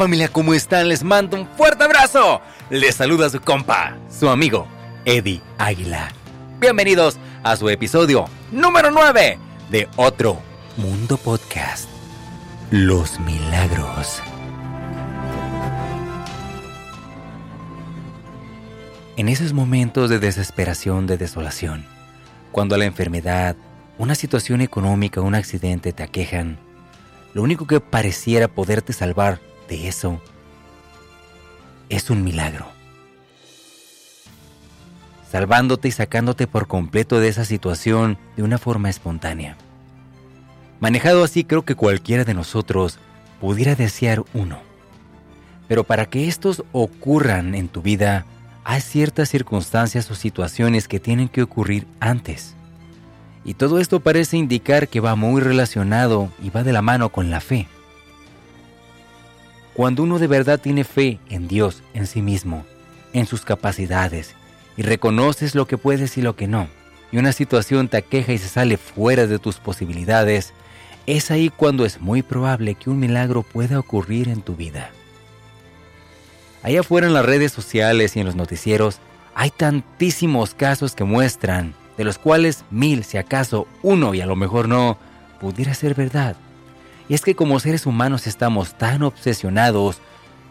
familia? ¿Cómo están? Les mando un fuerte abrazo. Les saluda su compa, su amigo, Eddie Águila. Bienvenidos a su episodio número 9 de Otro Mundo Podcast. Los milagros. En esos momentos de desesperación, de desolación, cuando la enfermedad, una situación económica, un accidente te aquejan, lo único que pareciera poderte salvar eso es un milagro. Salvándote y sacándote por completo de esa situación de una forma espontánea. Manejado así creo que cualquiera de nosotros pudiera desear uno. Pero para que estos ocurran en tu vida, hay ciertas circunstancias o situaciones que tienen que ocurrir antes. Y todo esto parece indicar que va muy relacionado y va de la mano con la fe. Cuando uno de verdad tiene fe en Dios, en sí mismo, en sus capacidades, y reconoces lo que puedes y lo que no, y una situación te aqueja y se sale fuera de tus posibilidades, es ahí cuando es muy probable que un milagro pueda ocurrir en tu vida. Allá afuera en las redes sociales y en los noticieros hay tantísimos casos que muestran, de los cuales mil, si acaso uno y a lo mejor no, pudiera ser verdad. Y es que como seres humanos estamos tan obsesionados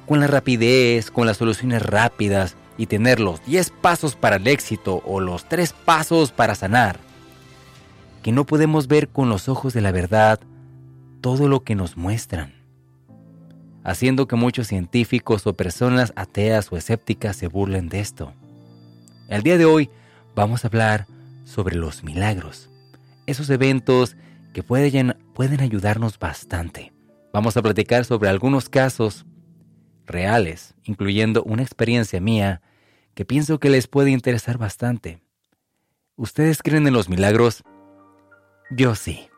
con la rapidez, con las soluciones rápidas y tener los 10 pasos para el éxito o los 3 pasos para sanar, que no podemos ver con los ojos de la verdad todo lo que nos muestran, haciendo que muchos científicos o personas ateas o escépticas se burlen de esto. El día de hoy vamos a hablar sobre los milagros, esos eventos que pueden, pueden ayudarnos bastante. Vamos a platicar sobre algunos casos reales, incluyendo una experiencia mía que pienso que les puede interesar bastante. ¿Ustedes creen en los milagros? Yo sí.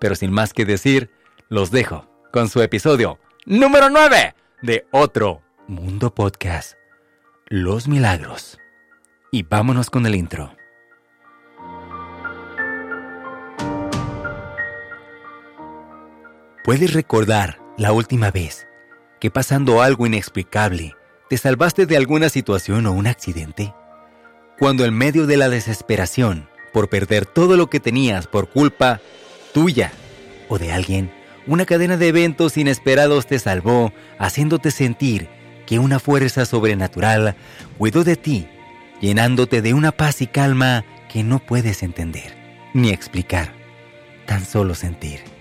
Pero sin más que decir, los dejo con su episodio número 9 de Otro Mundo Podcast. Los milagros. Y vámonos con el intro. ¿Puedes recordar la última vez que pasando algo inexplicable te salvaste de alguna situación o un accidente? Cuando en medio de la desesperación por perder todo lo que tenías por culpa tuya o de alguien, una cadena de eventos inesperados te salvó, haciéndote sentir que una fuerza sobrenatural cuidó de ti, llenándote de una paz y calma que no puedes entender ni explicar, tan solo sentir.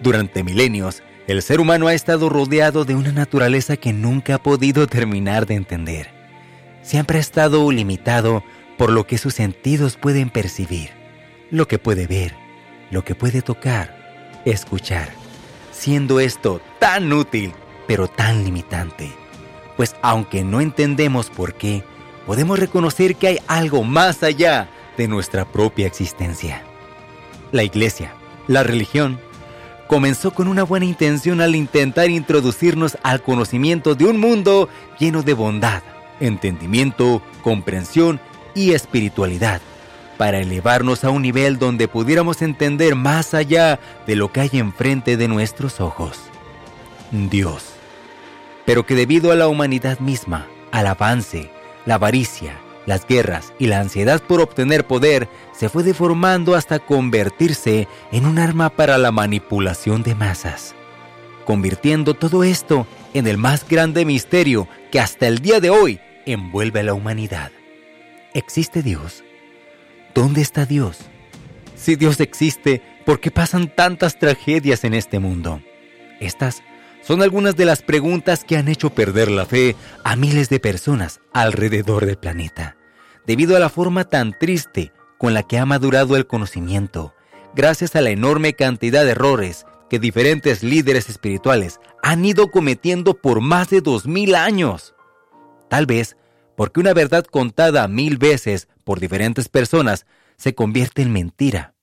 Durante milenios, el ser humano ha estado rodeado de una naturaleza que nunca ha podido terminar de entender. Siempre ha estado limitado por lo que sus sentidos pueden percibir, lo que puede ver, lo que puede tocar, escuchar, siendo esto tan útil, pero tan limitante. Pues aunque no entendemos por qué, podemos reconocer que hay algo más allá de nuestra propia existencia. La iglesia, la religión, comenzó con una buena intención al intentar introducirnos al conocimiento de un mundo lleno de bondad, entendimiento, comprensión y espiritualidad, para elevarnos a un nivel donde pudiéramos entender más allá de lo que hay enfrente de nuestros ojos. Dios. Pero que debido a la humanidad misma, al avance, la avaricia, las guerras y la ansiedad por obtener poder se fue deformando hasta convertirse en un arma para la manipulación de masas, convirtiendo todo esto en el más grande misterio que hasta el día de hoy envuelve a la humanidad. ¿Existe Dios? ¿Dónde está Dios? Si Dios existe, ¿por qué pasan tantas tragedias en este mundo? Estas son algunas de las preguntas que han hecho perder la fe a miles de personas alrededor del planeta, debido a la forma tan triste con la que ha madurado el conocimiento, gracias a la enorme cantidad de errores que diferentes líderes espirituales han ido cometiendo por más de dos mil años. Tal vez porque una verdad contada mil veces por diferentes personas se convierte en mentira.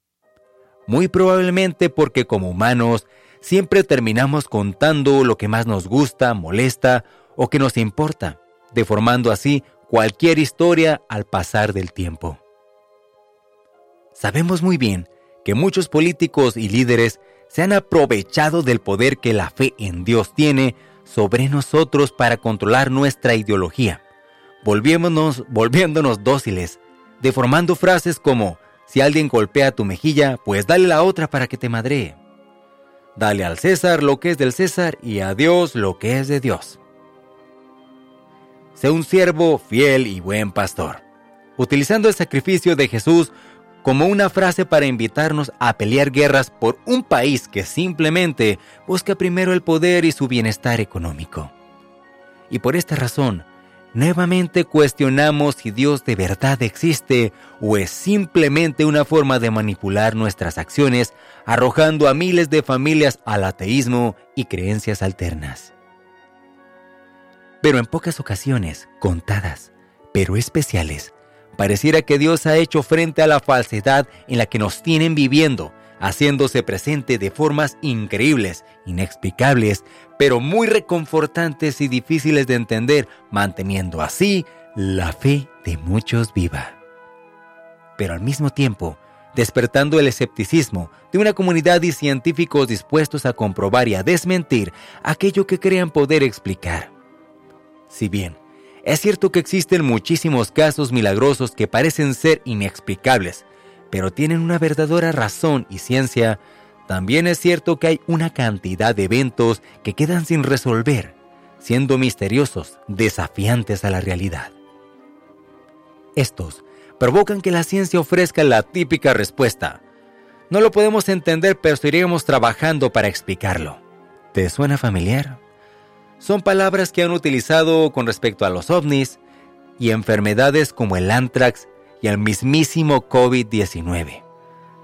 Muy probablemente porque como humanos siempre terminamos contando lo que más nos gusta, molesta o que nos importa, deformando así cualquier historia al pasar del tiempo. Sabemos muy bien que muchos políticos y líderes se han aprovechado del poder que la fe en Dios tiene sobre nosotros para controlar nuestra ideología, volviéndonos, volviéndonos dóciles, deformando frases como, si alguien golpea tu mejilla, pues dale la otra para que te madree. Dale al César lo que es del César y a Dios lo que es de Dios. Sé un siervo fiel y buen pastor, utilizando el sacrificio de Jesús como una frase para invitarnos a pelear guerras por un país que simplemente busca primero el poder y su bienestar económico. Y por esta razón, nuevamente cuestionamos si Dios de verdad existe o es simplemente una forma de manipular nuestras acciones, arrojando a miles de familias al ateísmo y creencias alternas. Pero en pocas ocasiones, contadas, pero especiales, pareciera que Dios ha hecho frente a la falsedad en la que nos tienen viviendo, haciéndose presente de formas increíbles, inexplicables, pero muy reconfortantes y difíciles de entender, manteniendo así la fe de muchos viva. Pero al mismo tiempo, despertando el escepticismo de una comunidad de científicos dispuestos a comprobar y a desmentir aquello que crean poder explicar. Si bien es cierto que existen muchísimos casos milagrosos que parecen ser inexplicables, pero tienen una verdadera razón y ciencia, también es cierto que hay una cantidad de eventos que quedan sin resolver, siendo misteriosos, desafiantes a la realidad. Estos provocan que la ciencia ofrezca la típica respuesta. No lo podemos entender, pero seguiremos trabajando para explicarlo. ¿Te suena familiar? Son palabras que han utilizado con respecto a los ovnis y enfermedades como el anthrax y el mismísimo COVID-19,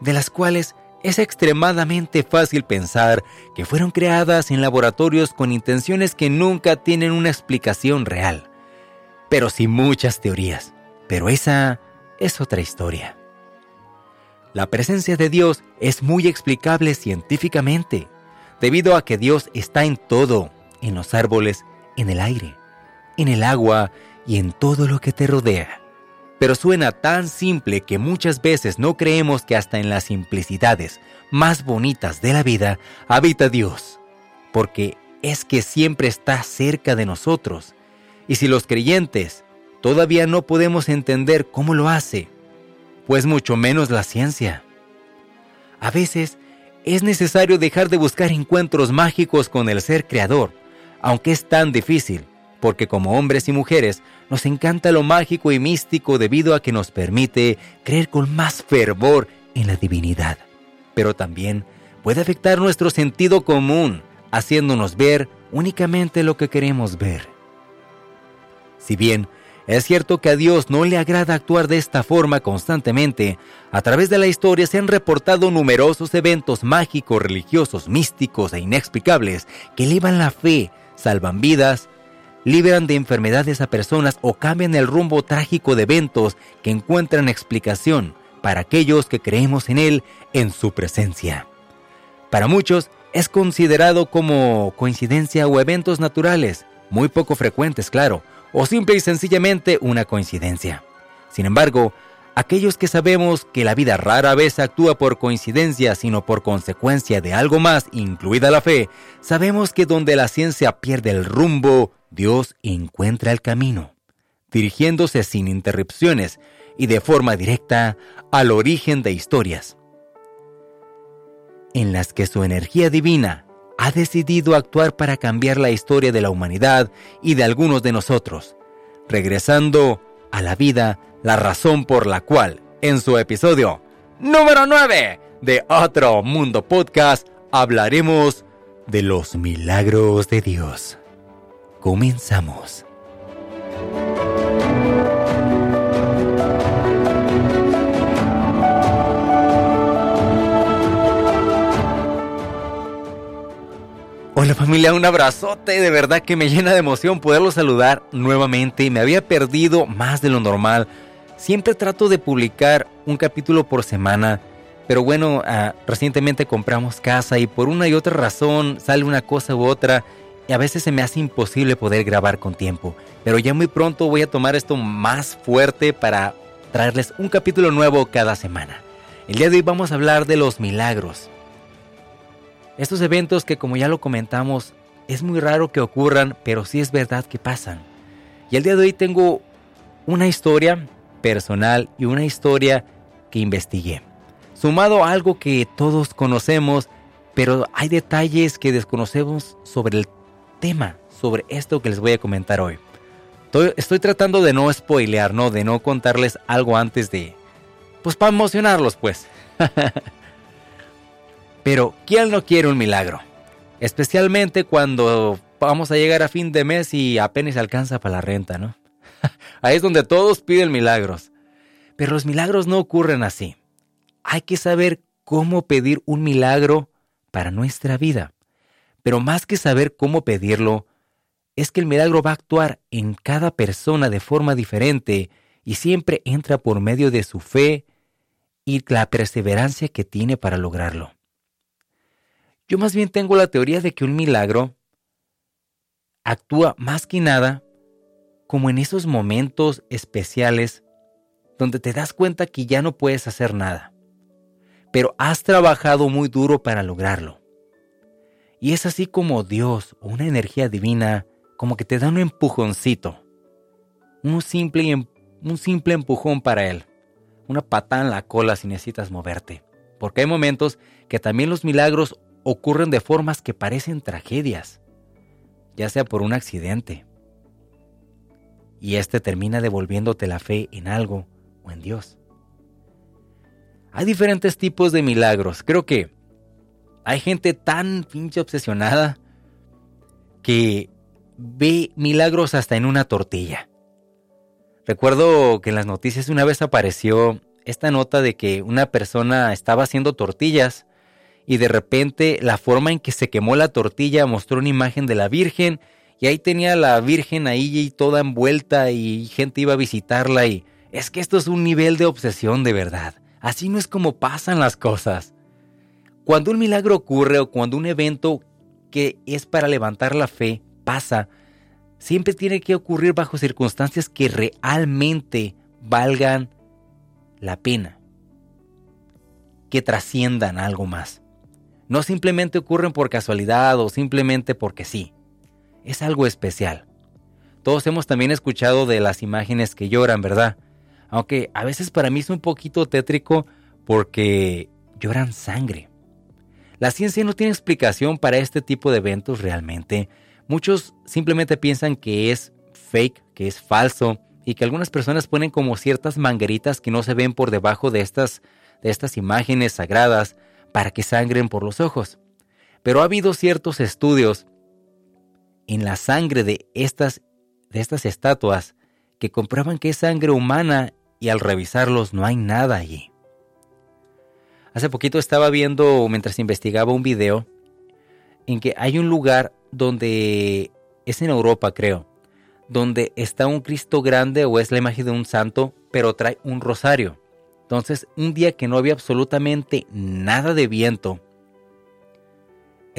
de las cuales es extremadamente fácil pensar que fueron creadas en laboratorios con intenciones que nunca tienen una explicación real, pero sí muchas teorías. Pero esa es otra historia. La presencia de Dios es muy explicable científicamente, debido a que Dios está en todo en los árboles, en el aire, en el agua y en todo lo que te rodea. Pero suena tan simple que muchas veces no creemos que hasta en las simplicidades más bonitas de la vida habita Dios, porque es que siempre está cerca de nosotros. Y si los creyentes todavía no podemos entender cómo lo hace, pues mucho menos la ciencia. A veces es necesario dejar de buscar encuentros mágicos con el ser creador aunque es tan difícil, porque como hombres y mujeres nos encanta lo mágico y místico debido a que nos permite creer con más fervor en la divinidad. Pero también puede afectar nuestro sentido común, haciéndonos ver únicamente lo que queremos ver. Si bien es cierto que a Dios no le agrada actuar de esta forma constantemente. A través de la historia se han reportado numerosos eventos mágicos, religiosos, místicos e inexplicables que elevan la fe, salvan vidas, liberan de enfermedades a personas o cambian el rumbo trágico de eventos que encuentran explicación para aquellos que creemos en Él en su presencia. Para muchos es considerado como coincidencia o eventos naturales, muy poco frecuentes, claro, o simple y sencillamente una coincidencia. Sin embargo, aquellos que sabemos que la vida rara vez actúa por coincidencia, sino por consecuencia de algo más, incluida la fe, sabemos que donde la ciencia pierde el rumbo, Dios encuentra el camino, dirigiéndose sin interrupciones y de forma directa al origen de historias, en las que su energía divina ha decidido actuar para cambiar la historia de la humanidad y de algunos de nosotros, regresando a la vida la razón por la cual en su episodio número 9 de Otro Mundo Podcast hablaremos de los milagros de Dios. Comenzamos. Hola familia, un abrazote, de verdad que me llena de emoción poderlos saludar nuevamente. Me había perdido más de lo normal Siempre trato de publicar un capítulo por semana, pero bueno, ah, recientemente compramos casa y por una y otra razón sale una cosa u otra y a veces se me hace imposible poder grabar con tiempo. Pero ya muy pronto voy a tomar esto más fuerte para traerles un capítulo nuevo cada semana. El día de hoy vamos a hablar de los milagros. Estos eventos que como ya lo comentamos es muy raro que ocurran, pero sí es verdad que pasan. Y el día de hoy tengo una historia personal y una historia que investigué. Sumado a algo que todos conocemos, pero hay detalles que desconocemos sobre el tema, sobre esto que les voy a comentar hoy. Estoy, tratando de no spoilear, ¿no? De no contarles algo antes de... Pues para emocionarlos, pues. pero, ¿quién no quiere un milagro? Especialmente cuando vamos a llegar a fin de mes y apenas alcanza para la renta, ¿no? Ahí es donde todos piden milagros. Pero los milagros no ocurren así. Hay que saber cómo pedir un milagro para nuestra vida. Pero más que saber cómo pedirlo, es que el milagro va a actuar en cada persona de forma diferente y siempre entra por medio de su fe y la perseverancia que tiene para lograrlo. Yo más bien tengo la teoría de que un milagro actúa más que nada como en esos momentos especiales donde te das cuenta que ya no puedes hacer nada, pero has trabajado muy duro para lograrlo. Y es así como Dios una energía divina como que te da un empujoncito, un simple, un simple empujón para Él, una patada en la cola si necesitas moverte. Porque hay momentos que también los milagros ocurren de formas que parecen tragedias, ya sea por un accidente. Y este termina devolviéndote la fe en algo o en Dios. Hay diferentes tipos de milagros. Creo que hay gente tan pinche obsesionada que ve milagros hasta en una tortilla. Recuerdo que en las noticias una vez apareció esta nota de que una persona estaba haciendo tortillas y de repente la forma en que se quemó la tortilla mostró una imagen de la Virgen y ahí tenía la Virgen ahí y toda envuelta y gente iba a visitarla y es que esto es un nivel de obsesión de verdad. Así no es como pasan las cosas. Cuando un milagro ocurre o cuando un evento que es para levantar la fe pasa, siempre tiene que ocurrir bajo circunstancias que realmente valgan la pena, que trasciendan algo más. No simplemente ocurren por casualidad o simplemente porque sí. Es algo especial. Todos hemos también escuchado de las imágenes que lloran, ¿verdad? Aunque a veces para mí es un poquito tétrico porque lloran sangre. La ciencia no tiene explicación para este tipo de eventos realmente. Muchos simplemente piensan que es fake, que es falso, y que algunas personas ponen como ciertas mangueritas que no se ven por debajo de estas, de estas imágenes sagradas para que sangren por los ojos. Pero ha habido ciertos estudios en la sangre de estas, de estas estatuas que comprueban que es sangre humana y al revisarlos no hay nada allí. Hace poquito estaba viendo, mientras investigaba un video, en que hay un lugar donde, es en Europa creo, donde está un Cristo grande o es la imagen de un santo, pero trae un rosario. Entonces, un día que no había absolutamente nada de viento,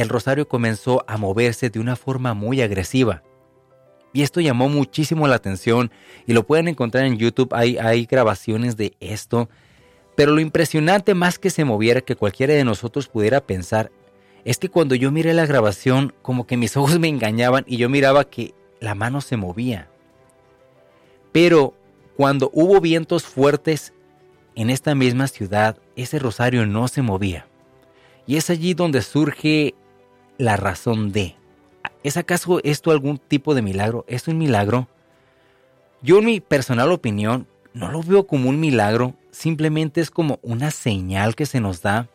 el rosario comenzó a moverse de una forma muy agresiva. Y esto llamó muchísimo la atención y lo pueden encontrar en YouTube, hay, grabaciones de esto. Pero lo impresionante más que se moviera, que cualquiera de nosotros pudiera pensar, es que cuando yo miré la grabación, como que mis ojos me engañaban y yo miraba que la mano se movía. Pero cuando hubo vientos fuertes, en esta misma ciudad ese rosario no se movía. Y es allí donde surge la razón de. ¿Es acaso esto algún tipo de milagro? ¿Es un milagro? Yo en mi personal opinión no lo veo como un milagro, simplemente es como una señal que se nos da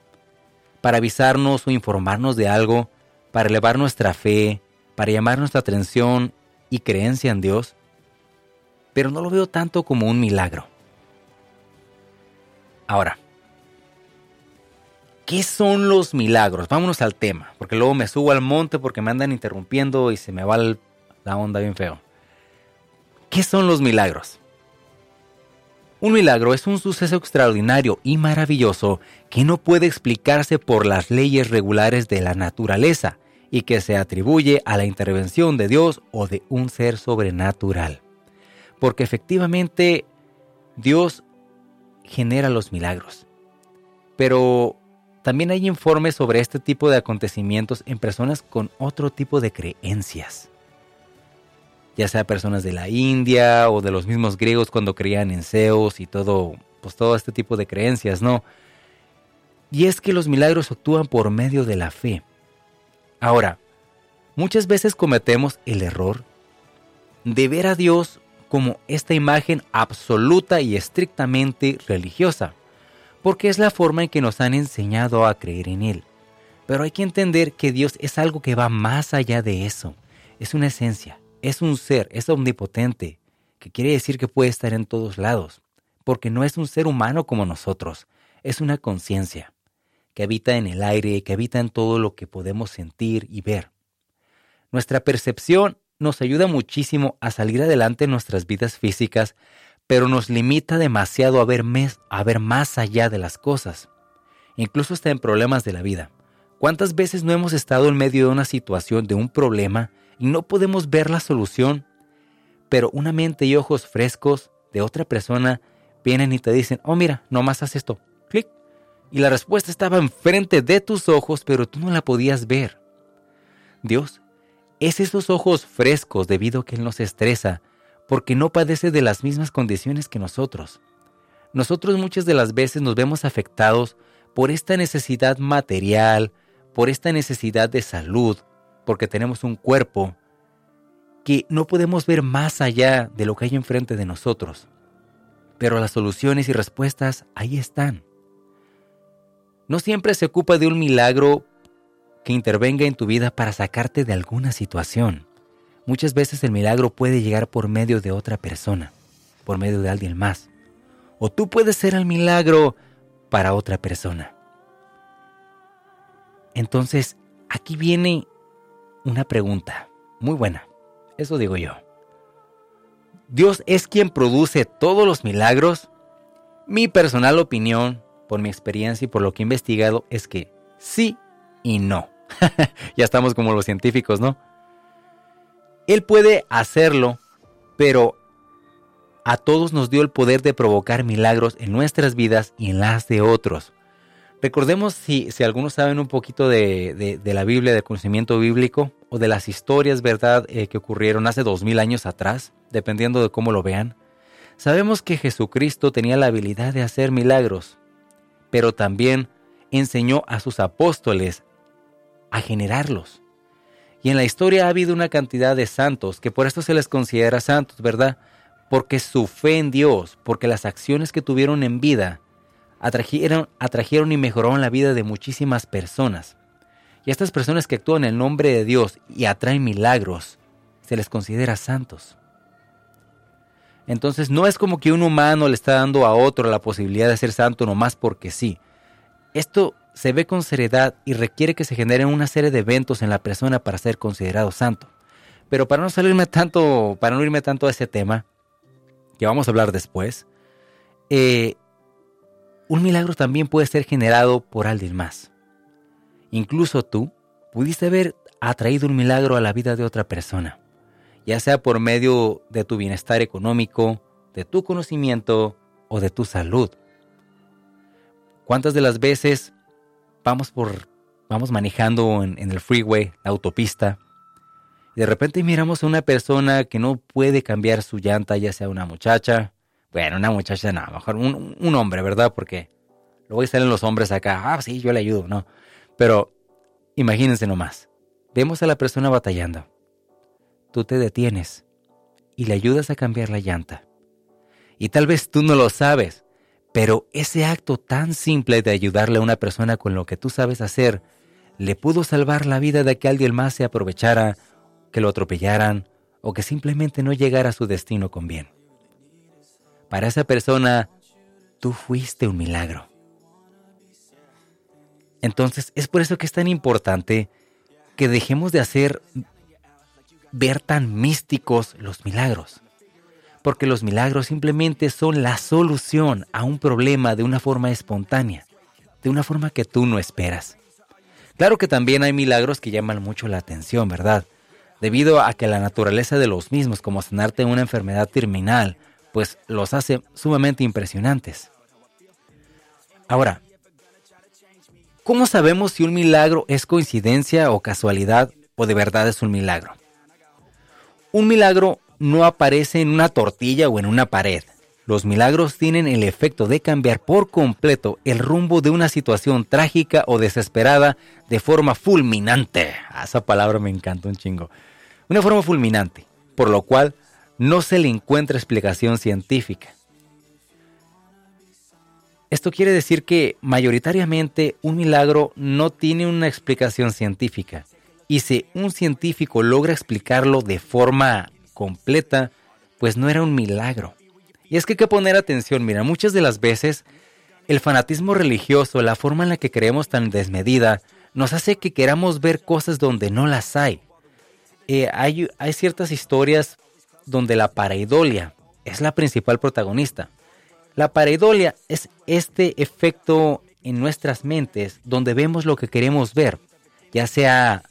para avisarnos o informarnos de algo, para elevar nuestra fe, para llamar nuestra atención y creencia en Dios. Pero no lo veo tanto como un milagro. Ahora, ¿qué son los milagros? Vámonos al tema, porque luego me subo al monte porque me andan interrumpiendo y se me va la onda bien feo. ¿Qué son los milagros? Un milagro es un suceso extraordinario y maravilloso que no puede explicarse por las leyes regulares de la naturaleza y que se atribuye a la intervención de Dios o de un ser sobrenatural. Porque efectivamente Dios genera los milagros. Pero también hay informes sobre este tipo de acontecimientos en personas con otro tipo de creencias. Ya sea personas de la India o de los mismos griegos cuando creían en Zeus y todo, pues todo este tipo de creencias, ¿no? Y es que los milagros actúan por medio de la fe. Ahora, muchas veces cometemos el error de ver a Dios como esta imagen absoluta y estrictamente religiosa, porque es la forma en que nos han enseñado a creer en Él. Pero hay que entender que Dios es algo que va más allá de eso. Es una esencia, es un ser, es omnipotente, que quiere decir que puede estar en todos lados, porque no es un ser humano como nosotros, es una conciencia que habita en el aire, que habita en todo lo que podemos sentir y ver. Nuestra percepción nos ayuda muchísimo a salir adelante en nuestras vidas físicas, pero nos limita demasiado a ver, a ver más allá de las cosas, incluso hasta en problemas de la vida. ¿Cuántas veces no hemos estado en medio de una situación, de un problema, y no podemos ver la solución? Pero una mente y ojos frescos de otra persona vienen y te dicen, oh mira, nomás haz esto, clic. Y la respuesta estaba enfrente de tus ojos, pero tú no la podías ver. Dios es esos ojos frescos debido a que Él nos estresa, porque no padece de las mismas condiciones que nosotros. Nosotros muchas de las veces nos vemos afectados por esta necesidad material, por esta necesidad de salud, porque tenemos un cuerpo que no podemos ver más allá de lo que hay enfrente de nosotros. Pero las soluciones y respuestas ahí están. No siempre se ocupa de un milagro que intervenga en tu vida para sacarte de alguna situación. Muchas veces el milagro puede llegar por medio de otra persona, por medio de alguien más. O tú puedes ser el milagro para otra persona. Entonces, aquí viene una pregunta muy buena. Eso digo yo. ¿Dios es quien produce todos los milagros? Mi personal opinión, por mi experiencia y por lo que he investigado, es que sí y no. ya estamos como los científicos, ¿no? Él puede hacerlo, pero a todos nos dio el poder de provocar milagros en nuestras vidas y en las de otros. Recordemos si, si algunos saben un poquito de, la Biblia, del conocimiento bíblico o de las historias, ¿verdad?, eh, que ocurrieron hace dos mil años atrás, dependiendo de cómo lo vean. Sabemos que Jesucristo tenía la habilidad de hacer milagros, pero también enseñó a sus apóstoles a generarlos. Y en la historia ha habido una cantidad de santos, que por esto se les considera santos, ¿verdad? Porque su fe en Dios, porque las acciones que tuvieron en vida, atrajeron, atrajeron y mejoraron la vida de muchísimas personas. Y a estas personas que actúan en el nombre de Dios y atraen milagros, se les considera santos. Entonces no es como que un humano le está dando a otro la posibilidad de ser santo nomás porque sí. Esto se ve con seriedad y requiere que se generen una serie de eventos en la persona para ser considerado santo. Pero para no salirme tanto, para no irme tanto a ese tema, que vamos a hablar después, eh, un milagro también puede ser generado por alguien más. Incluso tú pudiste haber atraído un milagro a la vida de otra persona, ya sea por medio de tu bienestar económico, de tu conocimiento o de tu salud. ¿Cuántas de las veces vamos por, vamos manejando en, el freeway, la autopista, y de repente miramos a una persona que no puede cambiar su llanta, ya sea una muchacha, bueno, una muchacha no, mejor un, un hombre, ¿verdad? Porque luego salen los hombres acá, ah, sí, yo le ayudo, ¿no? Pero imagínense nomás, vemos a la persona batallando, tú te detienes y le ayudas a cambiar la llanta. Y tal vez tú no lo sabes, pero ese acto tan simple de ayudarle a una persona con lo que tú sabes hacer, le pudo salvar la vida de que alguien más se aprovechara, que lo atropellaran o que simplemente no llegara a su destino con bien. Para esa persona, tú fuiste un milagro. Entonces, es por eso que es tan importante que dejemos de hacer ver tan místicos los milagros porque los milagros simplemente son la solución a un problema de una forma espontánea, de una forma que tú no esperas. Claro que también hay milagros que llaman mucho la atención, ¿verdad? Debido a que la naturaleza de los mismos, como sanarte una enfermedad terminal, pues los hace sumamente impresionantes. Ahora, ¿Cómo sabemos si un milagro es coincidencia o casualidad o de verdad es un milagro? Un milagro no aparece en una tortilla o en una pared. Los milagros tienen el efecto de cambiar por completo el rumbo de una situación trágica o desesperada de forma fulminante. Ah, esa palabra me encanta un chingo. Una forma fulminante, por lo cual no se le encuentra explicación científica. Esto quiere decir que mayoritariamente un milagro no tiene una explicación científica. Y si un científico logra explicarlo de forma completa, pues no era un milagro. Y es que hay que poner atención, mira, muchas de las veces el fanatismo religioso, la forma en la que creemos tan desmedida, nos hace que queramos ver cosas donde no las hay. Eh, hay, hay ciertas historias donde la pareidolia es la principal protagonista. La pareidolia es este efecto en nuestras mentes donde vemos lo que queremos ver, ya sea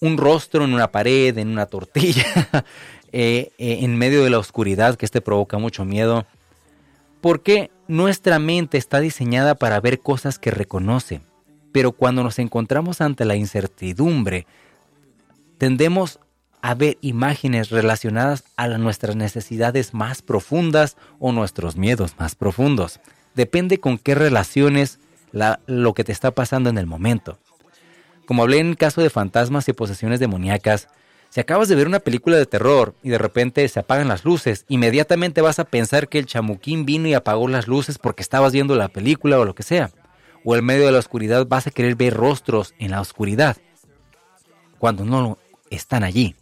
un rostro en una pared, en una tortilla, eh, eh, en medio de la oscuridad, que este provoca mucho miedo. Porque nuestra mente está diseñada para ver cosas que reconoce, pero cuando nos encontramos ante la incertidumbre, tendemos a ver imágenes relacionadas a nuestras necesidades más profundas o nuestros miedos más profundos. Depende con qué relaciones lo que te está pasando en el momento. Como hablé en el caso de fantasmas y posesiones demoníacas, si acabas de ver una película de terror y de repente se apagan las luces, inmediatamente vas a pensar que el chamuquín vino y apagó las luces porque estabas viendo la película o lo que sea. O en medio de la oscuridad vas a querer ver rostros en la oscuridad, cuando no están allí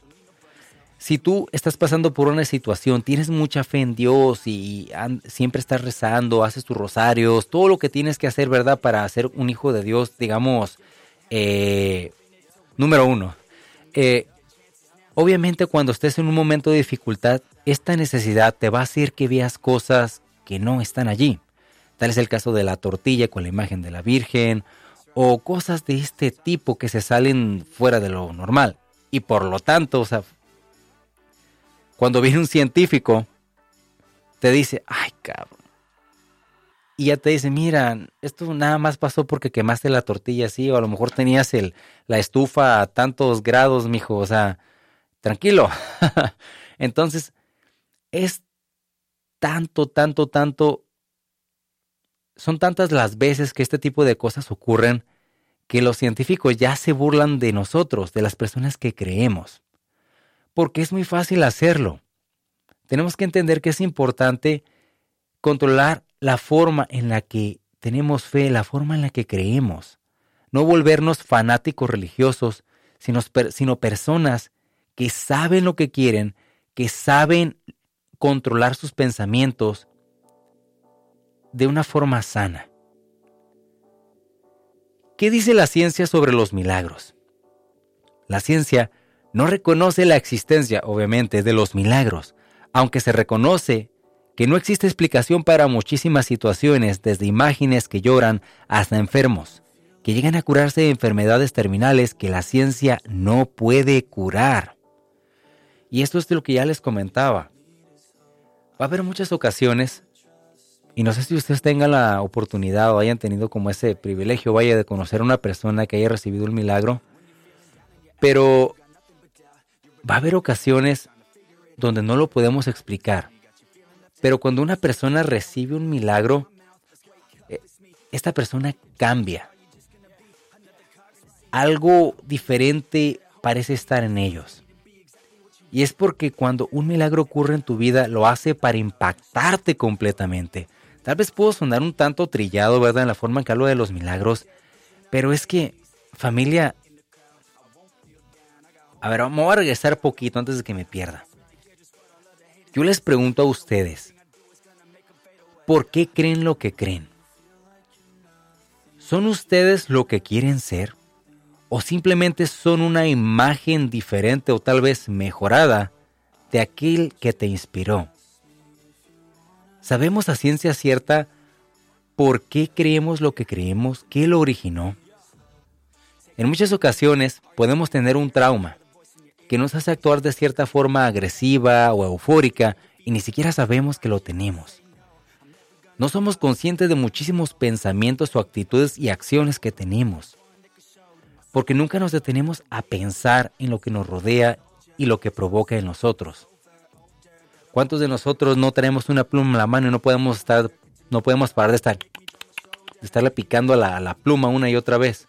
si tú estás pasando por una situación, tienes mucha fe en Dios y siempre estás rezando, haces tus rosarios, todo lo que tienes que hacer, ¿verdad? Para ser un hijo de Dios, digamos, eh, número uno. Eh, obviamente cuando estés en un momento de dificultad, esta necesidad te va a hacer que veas cosas que no están allí. Tal es el caso de la tortilla con la imagen de la Virgen o cosas de este tipo que se salen fuera de lo normal. Y por lo tanto, o sea, cuando viene un científico, te dice, ay cabrón. Y ya te dice, mira, esto nada más pasó porque quemaste la tortilla así, o a lo mejor tenías el, la estufa a tantos grados, mijo, o sea, tranquilo. Entonces, es tanto, tanto, tanto, son tantas las veces que este tipo de cosas ocurren que los científicos ya se burlan de nosotros, de las personas que creemos porque es muy fácil hacerlo. Tenemos que entender que es importante controlar la forma en la que tenemos fe, la forma en la que creemos. No volvernos fanáticos religiosos, sino, sino personas que saben lo que quieren, que saben controlar sus pensamientos de una forma sana. ¿Qué dice la ciencia sobre los milagros? La ciencia no reconoce la existencia, obviamente, de los milagros, aunque se reconoce que no existe explicación para muchísimas situaciones, desde imágenes que lloran hasta enfermos, que llegan a curarse de enfermedades terminales que la ciencia no puede curar. Y esto es de lo que ya les comentaba. Va a haber muchas ocasiones, y no sé si ustedes tengan la oportunidad o hayan tenido como ese privilegio, vaya, de conocer a una persona que haya recibido un milagro, pero va a haber ocasiones donde no lo podemos explicar. Pero cuando una persona recibe un milagro, eh, esta persona cambia. Algo diferente parece estar en ellos. Y es porque cuando un milagro ocurre en tu vida, lo hace para impactarte completamente. Tal vez puedo sonar un tanto trillado, ¿verdad? En la forma en que hablo de los milagros. Pero es que, familia, a ver, vamos a regresar poquito antes de que me pierda. Yo les pregunto a ustedes, ¿por qué creen lo que creen? ¿Son ustedes lo que quieren ser? ¿O simplemente son una imagen diferente o tal vez mejorada de aquel que te inspiró? ¿Sabemos a ciencia cierta por qué creemos lo que creemos? ¿Qué lo originó? En muchas ocasiones podemos tener un trauma que nos hace actuar de cierta forma agresiva o eufórica y ni siquiera sabemos que lo tenemos. No somos conscientes de muchísimos pensamientos o actitudes y acciones que tenemos, porque nunca nos detenemos a pensar en lo que nos rodea y lo que provoca en nosotros. ¿Cuántos de nosotros no tenemos una pluma en la mano y no podemos estar, no podemos parar de estar, de estarle picando a la, a la pluma una y otra vez?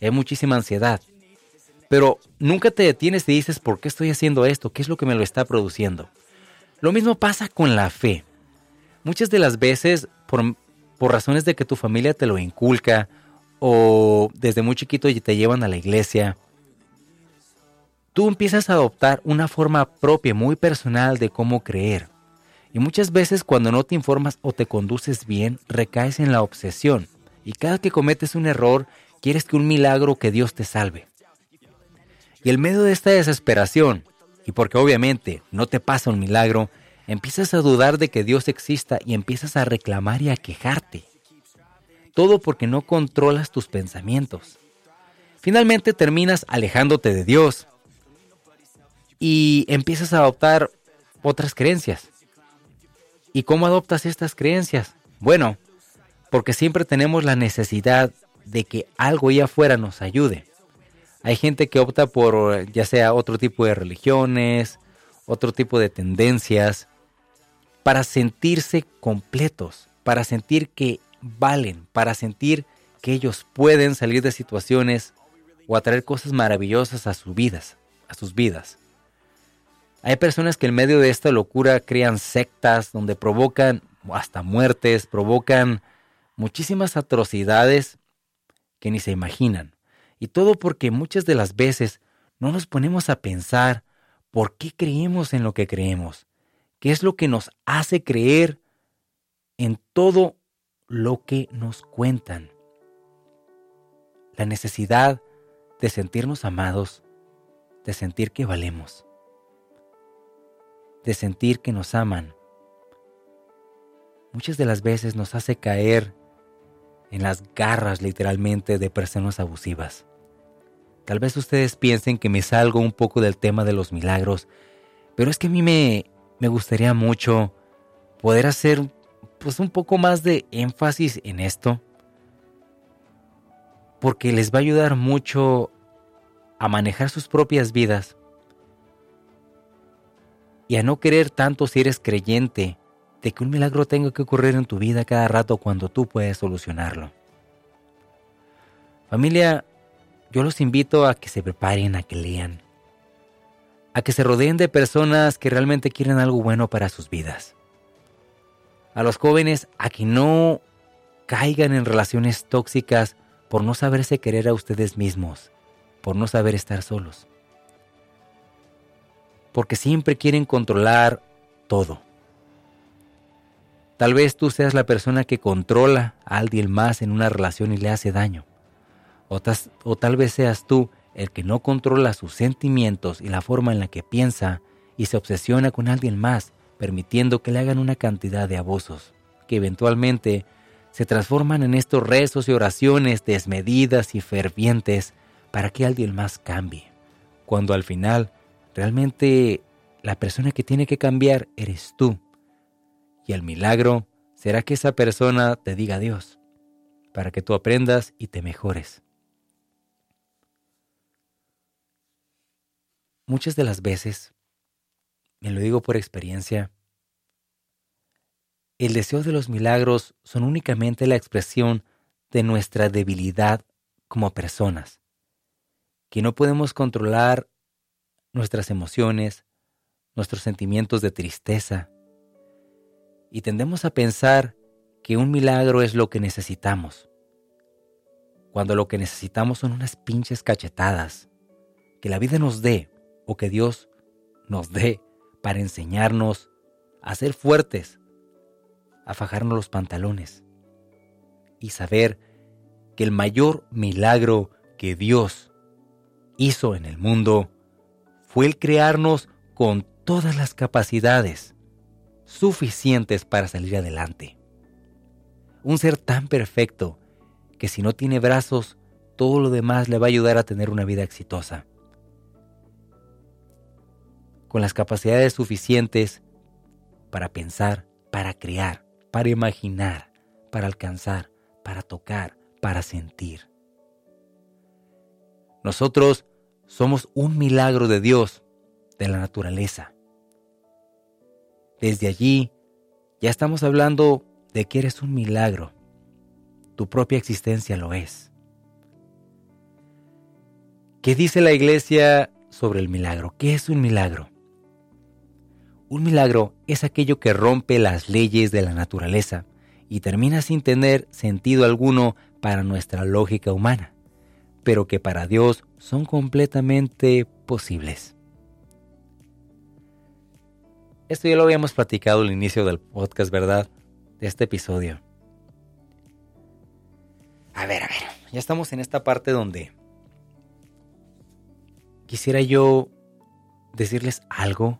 Hay muchísima ansiedad. Pero nunca te detienes y dices, ¿por qué estoy haciendo esto? ¿Qué es lo que me lo está produciendo? Lo mismo pasa con la fe. Muchas de las veces, por, por razones de que tu familia te lo inculca o desde muy chiquito te llevan a la iglesia, tú empiezas a adoptar una forma propia, muy personal de cómo creer. Y muchas veces cuando no te informas o te conduces bien, recaes en la obsesión. Y cada que cometes un error, quieres que un milagro que Dios te salve. Y en medio de esta desesperación, y porque obviamente no te pasa un milagro, empiezas a dudar de que Dios exista y empiezas a reclamar y a quejarte. Todo porque no controlas tus pensamientos. Finalmente terminas alejándote de Dios y empiezas a adoptar otras creencias. ¿Y cómo adoptas estas creencias? Bueno, porque siempre tenemos la necesidad de que algo allá afuera nos ayude. Hay gente que opta por ya sea otro tipo de religiones, otro tipo de tendencias, para sentirse completos, para sentir que valen, para sentir que ellos pueden salir de situaciones o atraer cosas maravillosas a sus vidas, a sus vidas. Hay personas que en medio de esta locura crean sectas donde provocan hasta muertes, provocan muchísimas atrocidades que ni se imaginan. Y todo porque muchas de las veces no nos ponemos a pensar por qué creemos en lo que creemos, qué es lo que nos hace creer en todo lo que nos cuentan. La necesidad de sentirnos amados, de sentir que valemos, de sentir que nos aman, muchas de las veces nos hace caer en las garras literalmente de personas abusivas. Tal vez ustedes piensen que me salgo un poco del tema de los milagros, pero es que a mí me, me gustaría mucho poder hacer pues un poco más de énfasis en esto, porque les va a ayudar mucho a manejar sus propias vidas y a no querer tanto si eres creyente de que un milagro tenga que ocurrir en tu vida cada rato cuando tú puedes solucionarlo. Familia, yo los invito a que se preparen, a que lean, a que se rodeen de personas que realmente quieren algo bueno para sus vidas. A los jóvenes a que no caigan en relaciones tóxicas por no saberse querer a ustedes mismos, por no saber estar solos. Porque siempre quieren controlar todo. Tal vez tú seas la persona que controla a alguien más en una relación y le hace daño. O, tal vez seas tú el que no controla sus sentimientos y la forma en la que piensa y se obsesiona con alguien más, permitiendo que le hagan una cantidad de abusos, que eventualmente se transforman en estos rezos y oraciones desmedidas y fervientes para que alguien más cambie, cuando al final realmente la persona que tiene que cambiar eres tú. Y el milagro será que esa persona te diga Dios, para que tú aprendas y te mejores. Muchas de las veces, me lo digo por experiencia, el deseo de los milagros son únicamente la expresión de nuestra debilidad como personas, que no podemos controlar nuestras emociones, nuestros sentimientos de tristeza, y tendemos a pensar que un milagro es lo que necesitamos, cuando lo que necesitamos son unas pinches cachetadas, que la vida nos dé o que Dios nos dé para enseñarnos a ser fuertes, a fajarnos los pantalones y saber que el mayor milagro que Dios hizo en el mundo fue el crearnos con todas las capacidades suficientes para salir adelante. Un ser tan perfecto que si no tiene brazos, todo lo demás le va a ayudar a tener una vida exitosa con las capacidades suficientes para pensar, para crear, para imaginar, para alcanzar, para tocar, para sentir. Nosotros somos un milagro de Dios, de la naturaleza. Desde allí ya estamos hablando de que eres un milagro. Tu propia existencia lo es. ¿Qué dice la iglesia sobre el milagro? ¿Qué es un milagro? Un milagro es aquello que rompe las leyes de la naturaleza y termina sin tener sentido alguno para nuestra lógica humana, pero que para Dios son completamente posibles. Esto ya lo habíamos platicado al inicio del podcast, ¿verdad? De este episodio. A ver, a ver, ya estamos en esta parte donde quisiera yo decirles algo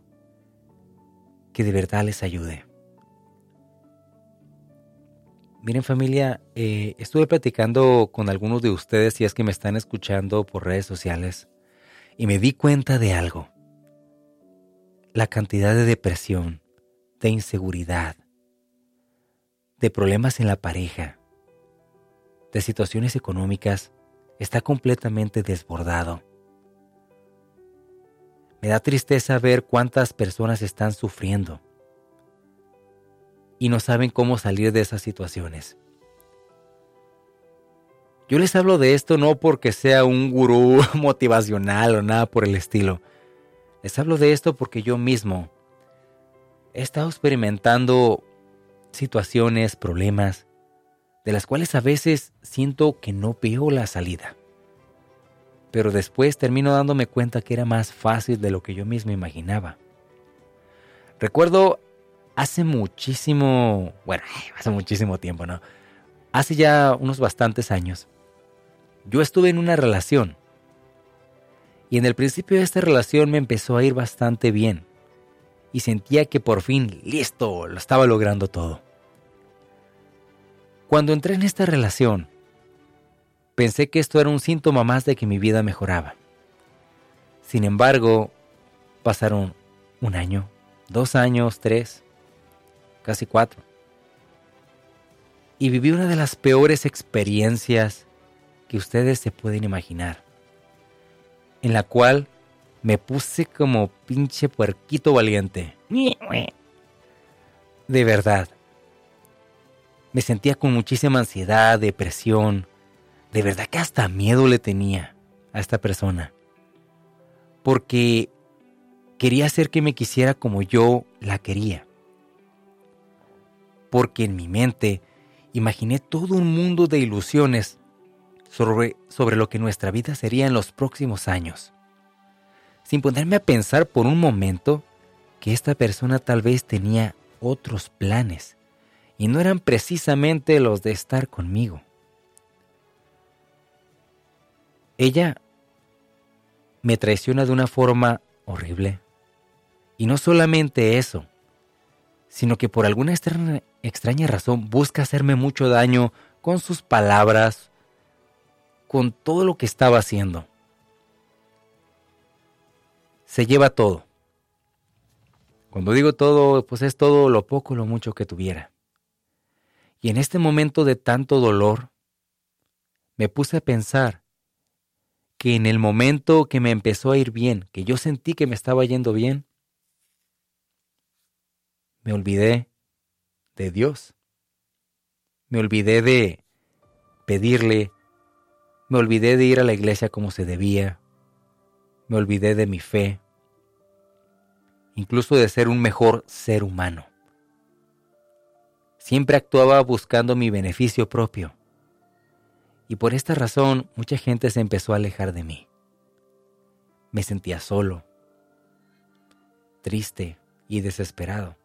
que de verdad les ayude. Miren familia, eh, estuve platicando con algunos de ustedes si es que me están escuchando por redes sociales y me di cuenta de algo. La cantidad de depresión, de inseguridad, de problemas en la pareja, de situaciones económicas está completamente desbordado. Me da tristeza ver cuántas personas están sufriendo y no saben cómo salir de esas situaciones. Yo les hablo de esto no porque sea un gurú motivacional o nada por el estilo. Les hablo de esto porque yo mismo he estado experimentando situaciones, problemas, de las cuales a veces siento que no veo la salida pero después termino dándome cuenta que era más fácil de lo que yo mismo imaginaba. Recuerdo hace muchísimo, bueno, hace muchísimo tiempo, ¿no? Hace ya unos bastantes años, yo estuve en una relación. Y en el principio de esta relación me empezó a ir bastante bien. Y sentía que por fin, listo, lo estaba logrando todo. Cuando entré en esta relación, Pensé que esto era un síntoma más de que mi vida mejoraba. Sin embargo, pasaron un año, dos años, tres, casi cuatro. Y viví una de las peores experiencias que ustedes se pueden imaginar, en la cual me puse como pinche puerquito valiente. De verdad. Me sentía con muchísima ansiedad, depresión, de verdad que hasta miedo le tenía a esta persona. Porque quería hacer que me quisiera como yo la quería. Porque en mi mente imaginé todo un mundo de ilusiones sobre, lo que nuestra vida sería en los próximos años. Sin ponerme a pensar por un momento que esta persona tal vez tenía otros planes y no eran precisamente los de estar conmigo. Ella me traiciona de una forma horrible. Y no solamente eso, sino que por alguna extraña, razón busca hacerme mucho daño con sus palabras, con todo lo que estaba haciendo. Se lleva todo. Cuando digo todo, pues es todo lo poco lo mucho que tuviera. Y en este momento de tanto dolor, me puse a pensar que en el momento que me empezó a ir bien, que yo sentí que me estaba yendo bien, me olvidé de Dios. Me olvidé de pedirle, me olvidé de ir a la iglesia como se debía, me olvidé de mi fe, incluso de ser un mejor ser humano. Siempre actuaba buscando mi beneficio propio y por esta razón mucha gente se empezó a alejar de mí. Me sentía solo, triste y desesperado.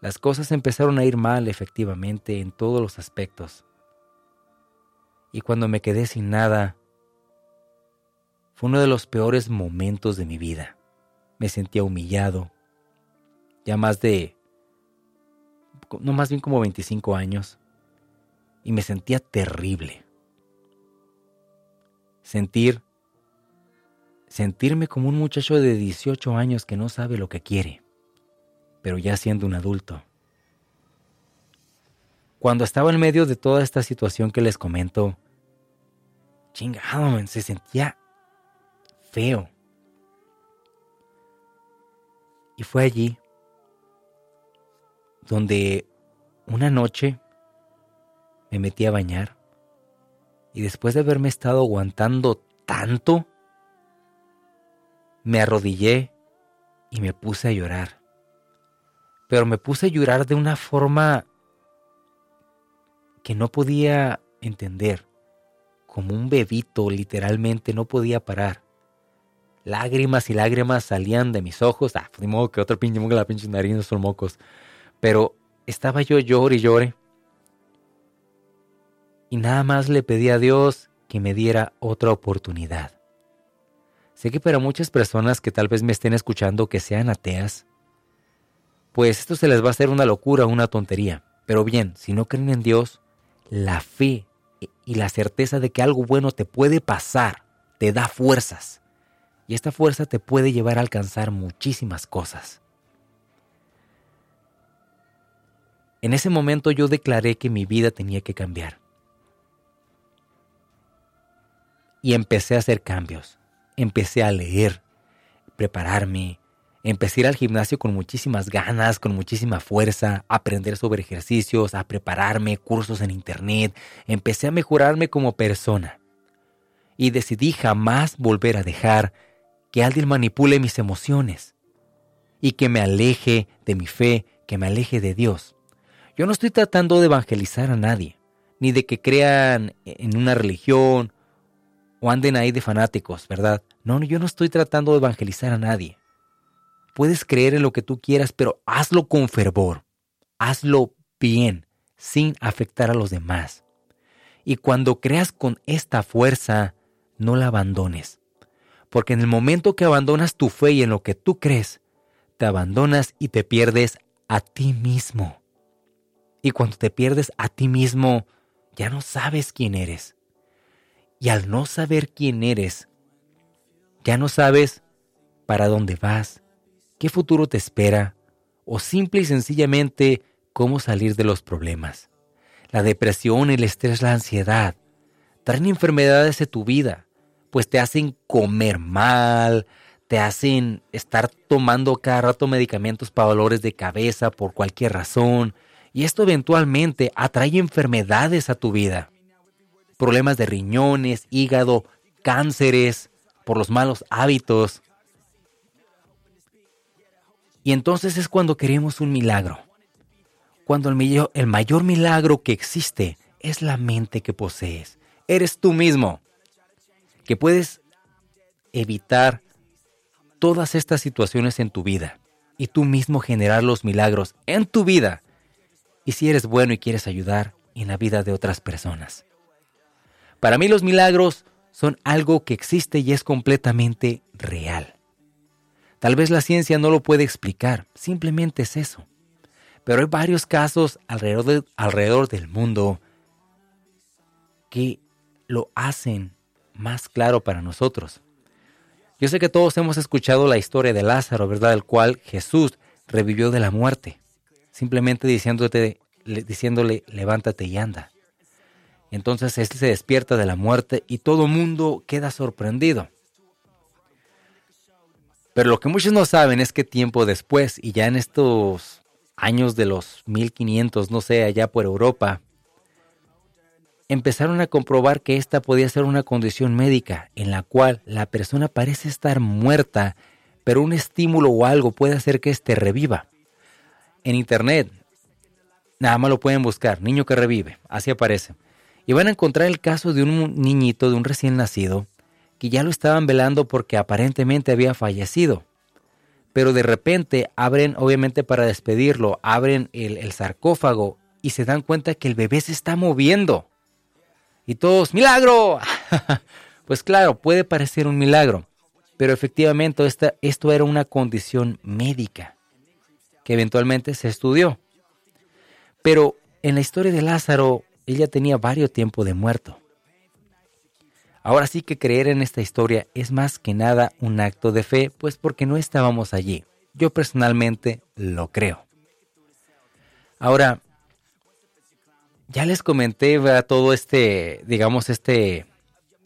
Las cosas empezaron a ir mal efectivamente en todos los aspectos. Y cuando me quedé sin nada, fue uno de los peores momentos de mi vida. Me sentía humillado. Ya más de, no más bien como 25 años. Y me sentía terrible sentir sentirme como un muchacho de 18 años que no sabe lo que quiere, pero ya siendo un adulto. cuando estaba en medio de toda esta situación que les comento, chingado, se sentía feo. Y fue allí donde una noche me metí a bañar y después de haberme estado aguantando tanto, me arrodillé y me puse a llorar. Pero me puse a llorar de una forma que no podía entender. Como un bebito, literalmente, no podía parar. Lágrimas y lágrimas salían de mis ojos. Ah, de modo que otro pinche la pinche nariz son mocos. Pero estaba yo llore y llore. Y nada más le pedí a Dios que me diera otra oportunidad. Sé que para muchas personas que tal vez me estén escuchando que sean ateas, pues esto se les va a hacer una locura, una tontería. Pero bien, si no creen en Dios, la fe y la certeza de que algo bueno te puede pasar te da fuerzas. Y esta fuerza te puede llevar a alcanzar muchísimas cosas. En ese momento yo declaré que mi vida tenía que cambiar. Y empecé a hacer cambios. Empecé a leer, prepararme, Empecé a ir al gimnasio con muchísimas ganas, con muchísima fuerza, aprender sobre ejercicios, a prepararme, cursos en internet. Empecé a mejorarme como persona. Y decidí jamás volver a dejar que alguien manipule mis emociones y que me aleje de mi fe, que me aleje de Dios. Yo no estoy tratando de evangelizar a nadie, ni de que crean en una religión o anden ahí de fanáticos, ¿verdad? No, yo no estoy tratando de evangelizar a nadie. Puedes creer en lo que tú quieras, pero hazlo con fervor. Hazlo bien, sin afectar a los demás. Y cuando creas con esta fuerza, no la abandones. Porque en el momento que abandonas tu fe y en lo que tú crees, te abandonas y te pierdes a ti mismo. Y cuando te pierdes a ti mismo, ya no sabes quién eres. Y al no saber quién eres, ya no sabes para dónde vas, qué futuro te espera o simple y sencillamente cómo salir de los problemas. La depresión, el estrés, la ansiedad traen enfermedades de tu vida, pues te hacen comer mal, te hacen estar tomando cada rato medicamentos para dolores de cabeza por cualquier razón, y esto eventualmente atrae enfermedades a tu vida. Problemas de riñones, hígado, cánceres, por los malos hábitos, y entonces es cuando queremos un milagro. Cuando el, mayor milagro que existe es la mente que posees. Eres tú mismo. Que puedes evitar todas estas situaciones en tu vida y tú mismo generar los milagros en tu vida. Y si eres bueno y quieres ayudar en la vida de otras personas. Para mí los milagros son algo que existe y es completamente real. Tal vez la ciencia no lo puede explicar, simplemente es eso. Pero hay varios casos alrededor, del mundo que lo hacen más claro para nosotros. Yo sé que todos hemos escuchado la historia de Lázaro, ¿verdad? El cual Jesús revivió de la muerte, simplemente diciéndote, diciéndole, levántate y anda. Entonces él se despierta de la muerte y todo mundo queda sorprendido. Pero lo que muchos no saben es que tiempo después, y ya en estos años de los 1500, no sé, allá por Europa, empezaron a comprobar que esta podía ser una condición médica en la cual la persona parece estar muerta, pero un estímulo o algo puede hacer que éste reviva. En internet, nada más lo pueden buscar, niño que revive, así aparece. Y van a encontrar el caso de un niñito, de un recién nacido, que ya lo estaban velando porque aparentemente había fallecido. Pero de repente abren, obviamente para despedirlo, abren el, sarcófago y se dan cuenta que el bebé se está moviendo. Y todos, ¡milagro! pues claro, puede parecer un milagro, pero efectivamente esta, esto era una condición médica que eventualmente se estudió. Pero en la historia de Lázaro, ella tenía varios tiempos de muerto. Ahora sí que creer en esta historia es más que nada un acto de fe, pues porque no estábamos allí. Yo personalmente lo creo. Ahora, ya les comenté todo este, digamos, este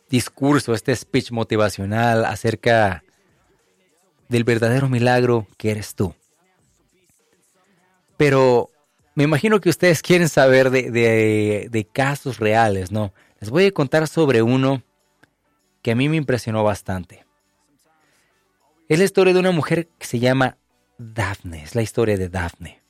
discurso, este speech motivacional acerca del verdadero milagro que eres tú. Pero me imagino que ustedes quieren saber de, casos reales, ¿no? Les voy a contar sobre uno que a mí me impresionó bastante. Es la historia de una mujer que se llama Daphne, es la historia de Daphne.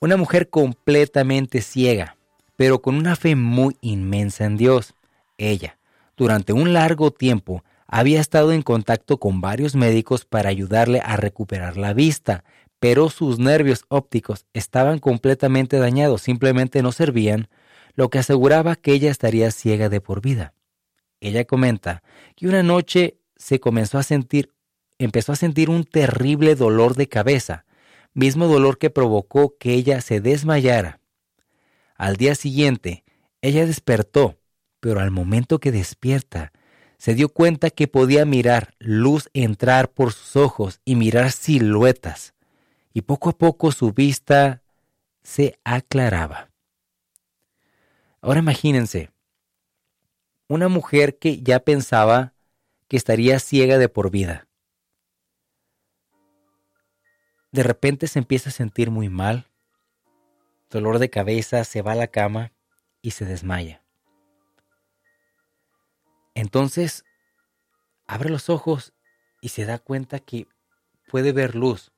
Una mujer completamente ciega, pero con una fe muy inmensa en Dios. Ella, durante un largo tiempo, había estado en contacto con varios médicos para ayudarle a recuperar la vista, pero sus nervios ópticos estaban completamente dañados, simplemente no servían, lo que aseguraba que ella estaría ciega de por vida. Ella comenta que una noche se comenzó a sentir, empezó a sentir un terrible dolor de cabeza, mismo dolor que provocó que ella se desmayara. Al día siguiente, ella despertó, pero al momento que despierta, se dio cuenta que podía mirar luz entrar por sus ojos y mirar siluetas, y poco a poco su vista se aclaraba. Ahora imagínense, una mujer que ya pensaba que estaría ciega de por vida. De repente se empieza a sentir muy mal, dolor de cabeza, se va a la cama y se desmaya. Entonces, abre los ojos y se da cuenta que puede ver luz.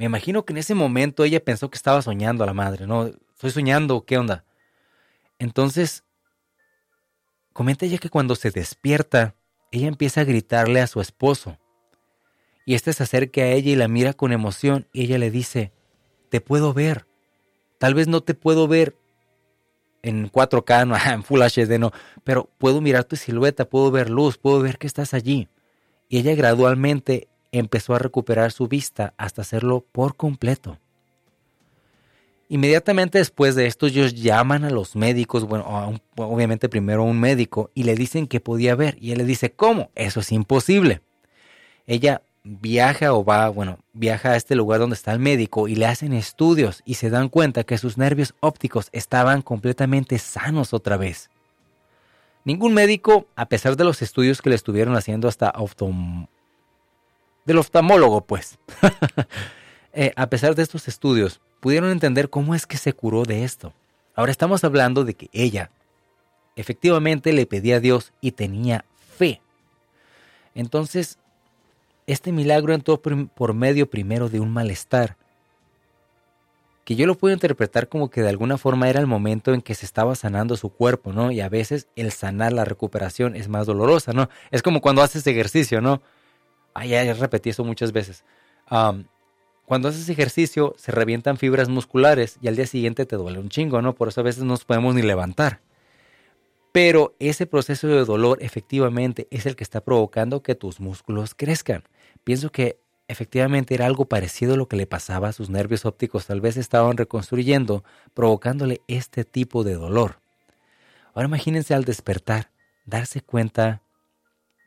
Me imagino que en ese momento ella pensó que estaba soñando a la madre, ¿no? Estoy soñando, ¿qué onda? Entonces, comenta ella que cuando se despierta, ella empieza a gritarle a su esposo. Y este se acerca a ella y la mira con emoción y ella le dice, te puedo ver. Tal vez no te puedo ver en 4K, no, en Full HD, no, pero puedo mirar tu silueta, puedo ver luz, puedo ver que estás allí. Y ella gradualmente empezó a recuperar su vista hasta hacerlo por completo. Inmediatamente después de esto, ellos llaman a los médicos, bueno, obviamente primero a un médico, y le dicen que podía ver. Y él le dice, ¿cómo? Eso es imposible. Ella viaja o va, bueno, viaja a este lugar donde está el médico y le hacen estudios y se dan cuenta que sus nervios ópticos estaban completamente sanos otra vez. Ningún médico, a pesar de los estudios que le estuvieron haciendo hasta oftom... del oftalmólogo, pues, eh, a pesar de estos estudios, pudieron entender cómo es que se curó de esto. Ahora estamos hablando de que ella efectivamente le pedía a Dios y tenía fe. Entonces, este milagro entró por medio primero de un malestar, que yo lo puedo interpretar como que de alguna forma era el momento en que se estaba sanando su cuerpo, ¿no? Y a veces el sanar la recuperación es más dolorosa, ¿no? Es como cuando haces ejercicio, ¿no? Ay, ya repetí eso muchas veces. cuando haces ejercicio se revientan fibras musculares y al día siguiente te duele un chingo, ¿no? Por eso a veces no nos podemos ni levantar. Pero ese proceso de dolor efectivamente es el que está provocando que tus músculos crezcan. Pienso que efectivamente era algo parecido a lo que le pasaba a sus nervios ópticos. Tal vez estaban reconstruyendo, provocándole este tipo de dolor. Ahora imagínense al despertar, darse cuenta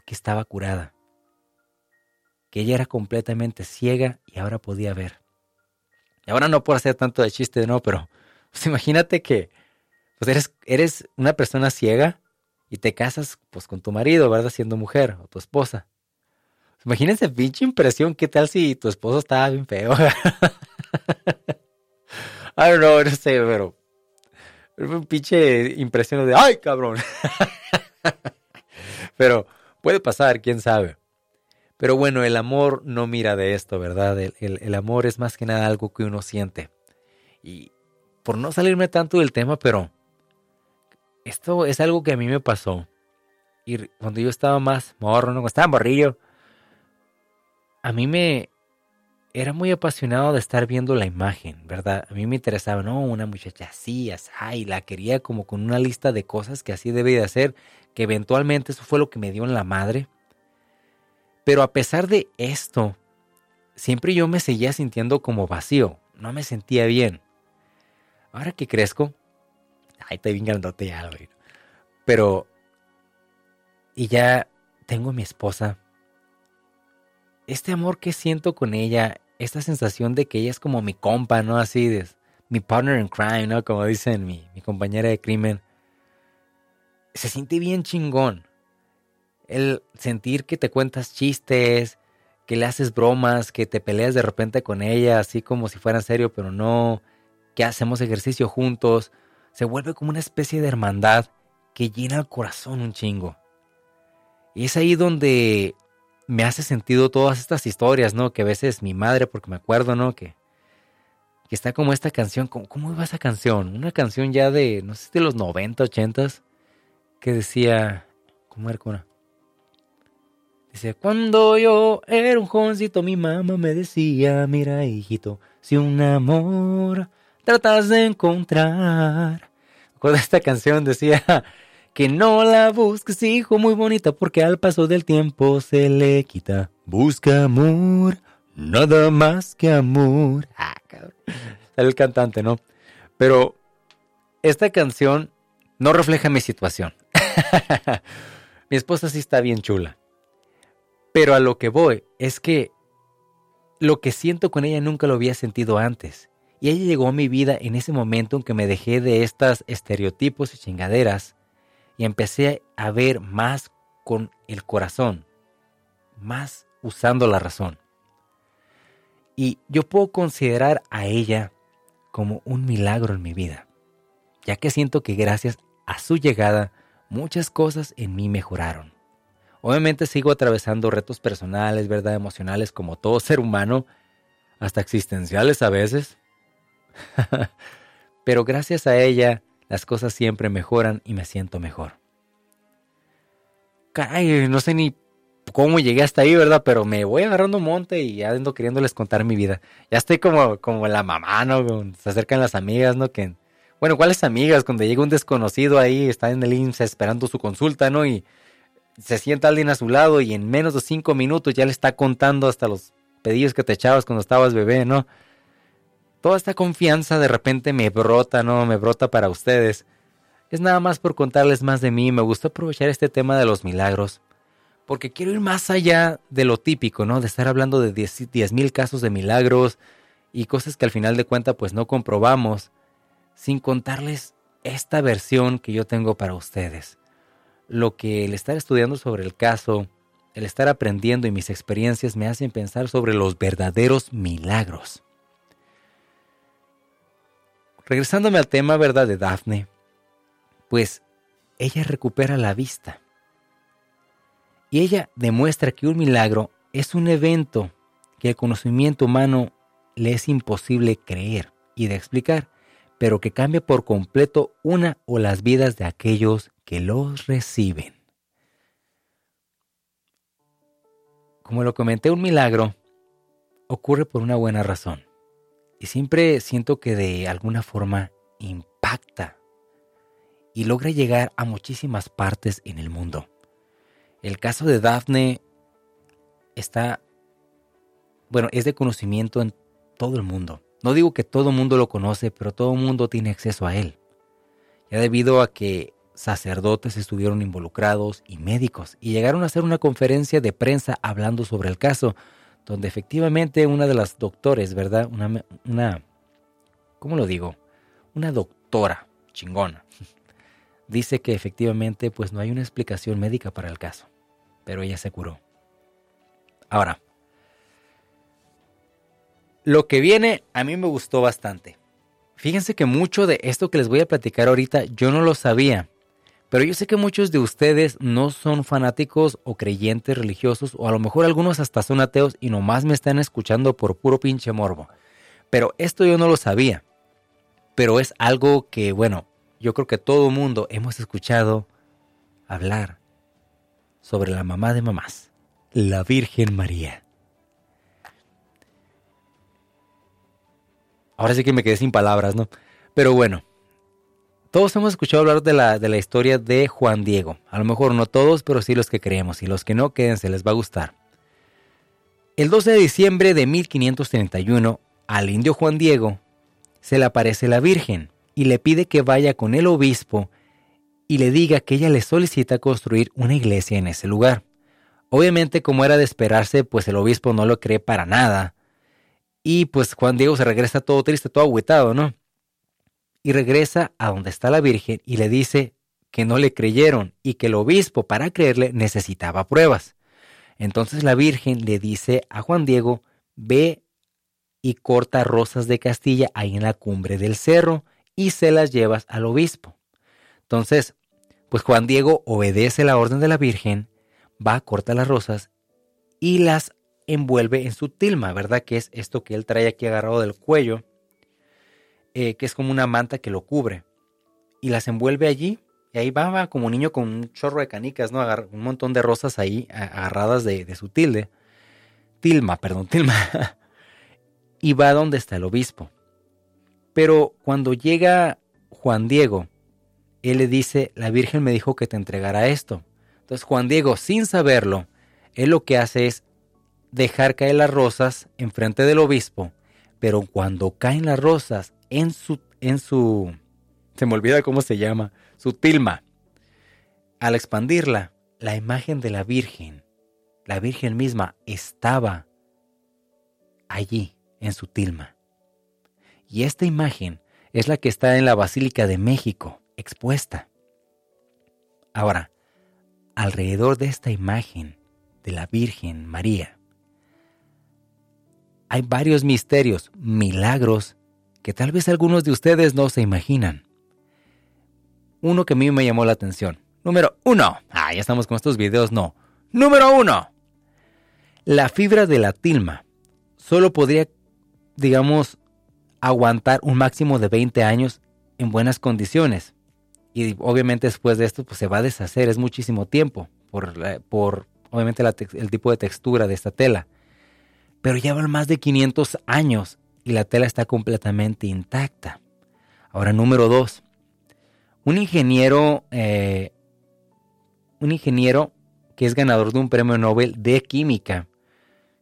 que estaba curada, que ella era completamente ciega y ahora podía ver. Y ahora no puedo hacer tanto de chiste, no, pero pues imagínate que pues eres, eres una persona ciega y te casas pues con tu marido, ¿verdad? Siendo mujer o tu esposa. Imagínense pinche impresión, ¿qué tal si tu esposo estaba bien feo? I don't know, no sé, pero un pinche impresión de ¡ay, cabrón! pero puede pasar, quién sabe. Pero bueno, el amor no mira de esto, ¿verdad? El, el, amor es más que nada algo que uno siente. Y por no salirme tanto del tema, pero esto es algo que a mí me pasó. Y cuando yo estaba más morro, ¿no? Cuando estaba morrillo, a mí me era muy apasionado de estar viendo la imagen, ¿verdad? A mí me interesaba, no, una muchacha así, así, la quería como con una lista de cosas que así debe de hacer, que eventualmente eso fue lo que me dio en la madre. Pero a pesar de esto, siempre yo me seguía sintiendo como vacío, no me sentía bien. Ahora que crezco, ay, estoy bien grandote ya. Pero, y ya tengo a mi esposa, este amor que siento con ella, esta sensación de que ella es como mi compa, ¿no? Así de mi partner in crime, ¿no? Como dicen mi, mi compañera de crimen. se siente bien chingón. El sentir que te cuentas chistes, que le haces bromas, que te peleas de repente con ella, así como si fuera en serio, pero no, que hacemos ejercicio juntos, se vuelve como una especie de hermandad que llena el corazón un chingo. Y es ahí donde me hace sentido todas estas historias, ¿no? Que a veces mi madre, porque me acuerdo, ¿no? Que, que está como esta canción, ¿cómo, ¿cómo, iba esa canción? Una canción ya de, no sé, de los 90, 80, que decía, ¿cómo era? ¿Cómo? Dice, cuando yo era un jovencito, mi mamá me decía, mira hijito, si un amor tratas de encontrar. Con esta canción decía que no la busques, hijo, muy bonita, porque al paso del tiempo se le quita. Busca amor, nada más que amor. Ah, cabrón. El cantante, ¿no? Pero esta canción no refleja mi situación. mi esposa sí está bien chula. Pero a lo que voy es que lo que siento con ella nunca lo había sentido antes. Y ella llegó a mi vida en ese momento en que me dejé de estas estereotipos y chingaderas y empecé a ver más con el corazón, más usando la razón. Y yo puedo considerar a ella como un milagro en mi vida, ya que siento que gracias a su llegada muchas cosas en mí mejoraron. Obviamente sigo atravesando retos personales, ¿verdad? Emocionales como todo ser humano, hasta existenciales a veces. Pero gracias a ella, las cosas siempre mejoran y me siento mejor. Caray, no sé ni cómo llegué hasta ahí, ¿verdad? Pero me voy agarrando monte y ya ando queriéndoles contar mi vida. Ya estoy como, como la mamá, ¿no? Se acercan las amigas, ¿no? Que, bueno, ¿cuáles amigas? Cuando llega un desconocido ahí, está en el IMSS esperando su consulta, ¿no? Y se sienta alguien a su lado y en menos de cinco minutos ya le está contando hasta los pedidos que te echabas cuando estabas bebé, ¿no? Toda esta confianza de repente me brota, ¿no? Me brota para ustedes. Es nada más por contarles más de mí. Me gusta aprovechar este tema de los milagros. Porque quiero ir más allá de lo típico, ¿no? De estar hablando de 10 mil casos de milagros y cosas que al final de cuentas pues no comprobamos. Sin contarles esta versión que yo tengo para ustedes lo que el estar estudiando sobre el caso, el estar aprendiendo y mis experiencias me hacen pensar sobre los verdaderos milagros. Regresándome al tema, ¿verdad?, de Daphne, pues ella recupera la vista. Y ella demuestra que un milagro es un evento que el conocimiento humano le es imposible creer y de explicar, pero que cambia por completo una o las vidas de aquellos que los reciben. Como lo comenté, un milagro ocurre por una buena razón. Y siempre siento que de alguna forma impacta y logra llegar a muchísimas partes en el mundo. El caso de Daphne está, bueno, es de conocimiento en todo el mundo. No digo que todo el mundo lo conoce, pero todo el mundo tiene acceso a él. Ya debido a que sacerdotes estuvieron involucrados y médicos y llegaron a hacer una conferencia de prensa hablando sobre el caso, donde efectivamente una de las doctores, ¿verdad? Una, ¿cómo lo digo? Una doctora chingona. Dice que efectivamente pues no hay una explicación médica para el caso, pero ella se curó. Ahora, lo que viene a mí me gustó bastante. Fíjense que mucho de esto que les voy a platicar ahorita yo no lo sabía. Pero yo sé que muchos de ustedes no son fanáticos o creyentes religiosos, o a lo mejor algunos hasta son ateos y nomás me están escuchando por puro pinche morbo. Pero esto yo no lo sabía. Pero es algo que, bueno, yo creo que todo mundo hemos escuchado hablar sobre la mamá de mamás, la Virgen María. Ahora sí que me quedé sin palabras, ¿no? Pero bueno, todos hemos escuchado hablar de la, de la historia de Juan Diego. A lo mejor no todos, pero sí los que creemos. Y los que no, quédense, les va a gustar. El 12 de diciembre de 1531, al indio Juan Diego se le aparece la Virgen y le pide que vaya con el obispo y le diga que ella le solicita construir una iglesia en ese lugar. Obviamente, como era de esperarse, pues el obispo no lo cree para nada. Y pues Juan Diego se regresa todo triste, todo agüitado, ¿no? y regresa a donde está la Virgen y le dice que no le creyeron y que el obispo para creerle necesitaba pruebas. Entonces la Virgen le dice a Juan Diego, ve y corta rosas de Castilla ahí en la cumbre del cerro y se las llevas al obispo. Entonces, pues Juan Diego obedece la orden de la Virgen, va, corta las rosas y las envuelve en su tilma, ¿verdad? Que es esto que él trae aquí agarrado del cuello, eh, que es como una manta que lo cubre. Y las envuelve allí y ahí va, va como un niño con un chorro de canicas, ¿no? un montón de rosas ahí agarradas de, su tilde. Tilma, perdón, tilma. y va donde está el obispo. Pero cuando llega Juan Diego, él le dice, la Virgen me dijo que te entregara esto. Entonces Juan Diego, sin saberlo, él lo que hace es dejar caer las rosas enfrente del obispo, pero cuando caen las rosas en su, en su, se me olvida cómo se llama, su tilma, al expandirla, la imagen de la Virgen, la Virgen misma estaba allí en su tilma. Y esta imagen es la que está en la Basílica de México, expuesta. Ahora, alrededor de esta imagen de la Virgen María, hay varios misterios, milagros, que tal vez algunos de ustedes no se imaginan. Uno que a mí me llamó la atención. Número uno. Ah, ya estamos con estos videos, no. Número uno. La fibra de la tilma solo podría digamos, aguantar un máximo de 20 años en buenas condiciones. Y obviamente después de esto pues se va a deshacer, es muchísimo tiempo por, por obviamente el tipo de textura de esta tela. Pero llevan más de 500 años y la tela está completamente intacta. Ahora, número dos. Un ingeniero, eh, un ingeniero que es ganador de un premio Nobel de química.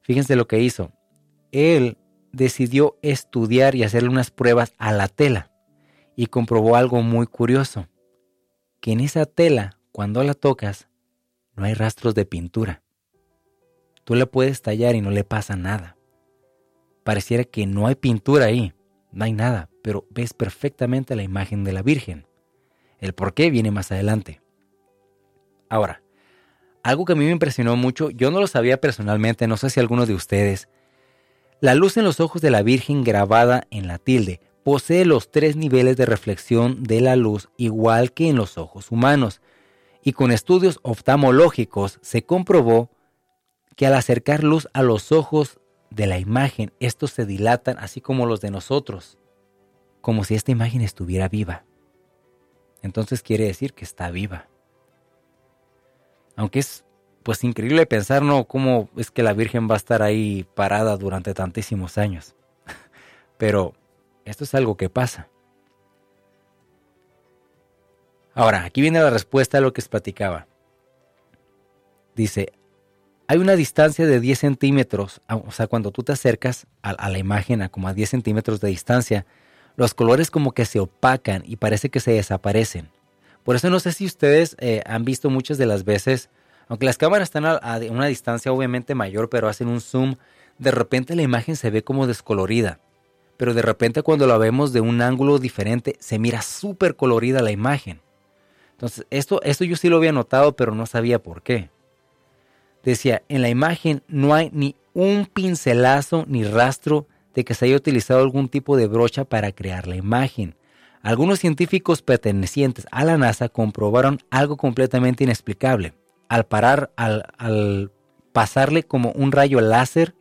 Fíjense lo que hizo. Él decidió estudiar y hacerle unas pruebas a la tela y comprobó algo muy curioso, que en esa tela, cuando la tocas, no hay rastros de pintura. Tú la puedes tallar y no le pasa nada. Pareciera que no hay pintura ahí, no hay nada, pero ves perfectamente la imagen de la Virgen. El por qué viene más adelante. Ahora, algo que a mí me impresionó mucho, yo no lo sabía personalmente, no sé si alguno de ustedes, la luz en los ojos de la Virgen grabada en la tilde posee los tres niveles de reflexión de la luz igual que en los ojos humanos, y con estudios oftalmológicos se comprobó que al acercar luz a los ojos de la imagen, estos se dilatan así como los de nosotros, como si esta imagen estuviera viva. Entonces quiere decir que está viva. Aunque es pues increíble pensar, ¿no? Cómo es que la Virgen va a estar ahí parada durante tantísimos años. Pero esto es algo que pasa. Ahora, aquí viene la respuesta a lo que les platicaba. Dice, hay una distancia de 10 centímetros, o sea, cuando tú te acercas a, la imagen a como a 10 centímetros de distancia, los colores como que se opacan y parece que se desaparecen. Por eso no sé si ustedes eh, han visto muchas de las veces aunque las cámaras están a, una distancia obviamente mayor, pero hacen un zoom, de repente la imagen se ve como descolorida. Pero de repente cuando la vemos de un ángulo diferente, se mira súper colorida la imagen. Entonces, esto, esto yo sí lo había notado, pero no sabía por qué. Decía, en la imagen no hay ni un pincelazo ni rastro de que se haya utilizado algún tipo de brocha para crear la imagen. Algunos científicos pertenecientes a la NASA comprobaron algo completamente inexplicable al parar, al, pasarle como un rayo láser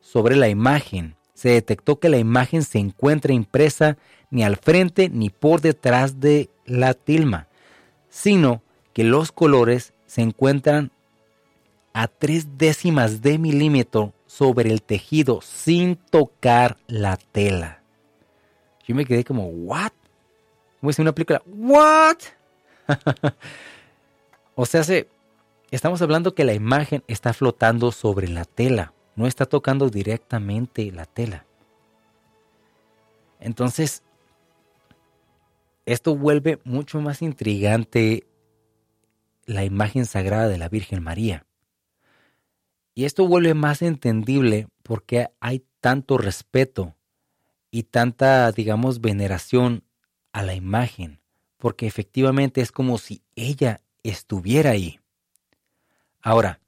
sobre la imagen, se detectó que la imagen se encuentra impresa ni al frente ni por detrás de la tilma, sino que los colores se encuentran a tres décimas de milímetro sobre el tejido sin tocar la tela. Yo me quedé como, ¿what? Como es una película, ¿what? o sea, se, Estamos hablando que la imagen está flotando sobre la tela, no está tocando directamente la tela. Entonces, esto vuelve mucho más intrigante la imagen sagrada de la Virgen María. Y esto vuelve más entendible porque hay tanto respeto y tanta, digamos, veneración a la imagen, porque efectivamente es como si ella estuviera ahí. Ahora,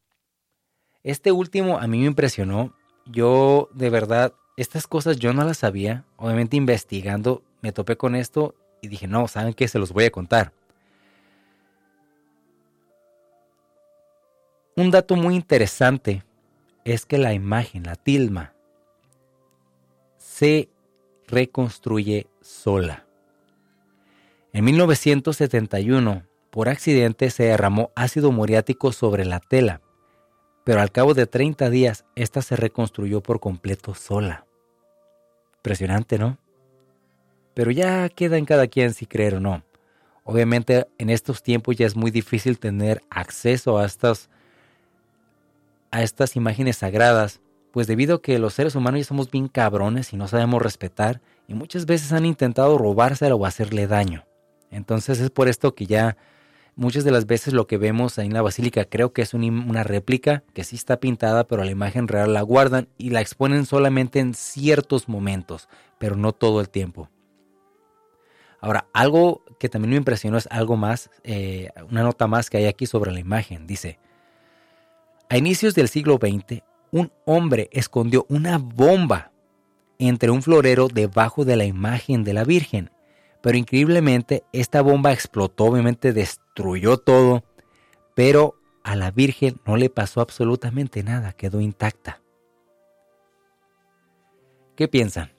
este último a mí me impresionó. Yo de verdad, estas cosas yo no las sabía. Obviamente investigando me topé con esto y dije, no, ¿saben qué? Se los voy a contar. Un dato muy interesante es que la imagen, la tilma, se reconstruye sola. En 1971, por accidente se derramó ácido muriático sobre la tela, pero al cabo de 30 días esta se reconstruyó por completo sola. Impresionante, ¿no? Pero ya queda en cada quien si creer o no. Obviamente en estos tiempos ya es muy difícil tener acceso a estas a estas imágenes sagradas, pues debido a que los seres humanos ya somos bien cabrones y no sabemos respetar, y muchas veces han intentado robársela o hacerle daño. Entonces es por esto que ya muchas de las veces lo que vemos ahí en la basílica creo que es una réplica que sí está pintada, pero la imagen real la guardan y la exponen solamente en ciertos momentos, pero no todo el tiempo. Ahora, algo que también me impresionó es algo más, eh, una nota más que hay aquí sobre la imagen. Dice, a inicios del siglo XX, un hombre escondió una bomba entre un florero debajo de la imagen de la Virgen. Pero increíblemente esta bomba explotó, obviamente destruyó todo, pero a la Virgen no le pasó absolutamente nada, quedó intacta. ¿Qué piensan?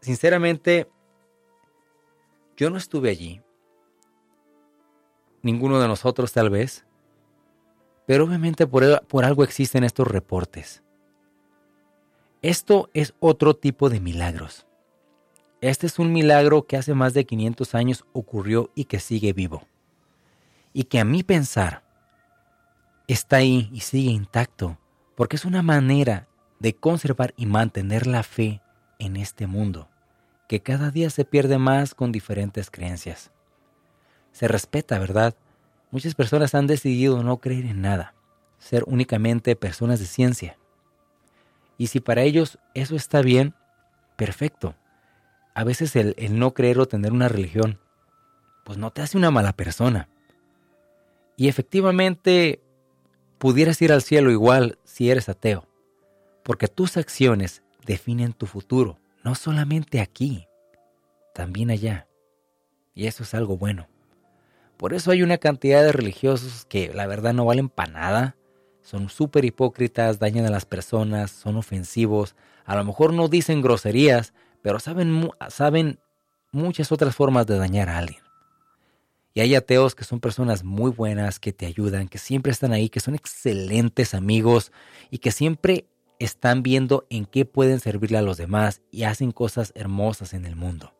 Sinceramente, yo no estuve allí. Ninguno de nosotros tal vez. Pero obviamente por, algo existen estos reportes. Esto es otro tipo de milagros. Este es un milagro que hace más de 500 años ocurrió y que sigue vivo. Y que a mi pensar está ahí y sigue intacto, porque es una manera de conservar y mantener la fe en este mundo, que cada día se pierde más con diferentes creencias. Se respeta, ¿verdad? Muchas personas han decidido no creer en nada, ser únicamente personas de ciencia. Y si para ellos eso está bien, perfecto. A veces el, no creer o tener una religión, pues no te hace una mala persona. Y efectivamente, pudieras ir al cielo igual si eres ateo, porque tus acciones definen tu futuro, no solamente aquí, también allá. Y eso es algo bueno. Por eso hay una cantidad de religiosos que la verdad no valen para nada. Son súper hipócritas, dañan a las personas, son ofensivos. A lo mejor no dicen groserías, pero saben, saben muchas otras formas de dañar a alguien. Y hay ateos que son personas muy buenas, que te ayudan, que siempre están ahí, que son excelentes amigos y que siempre están viendo en qué pueden servirle a los demás y hacen cosas hermosas en el mundo.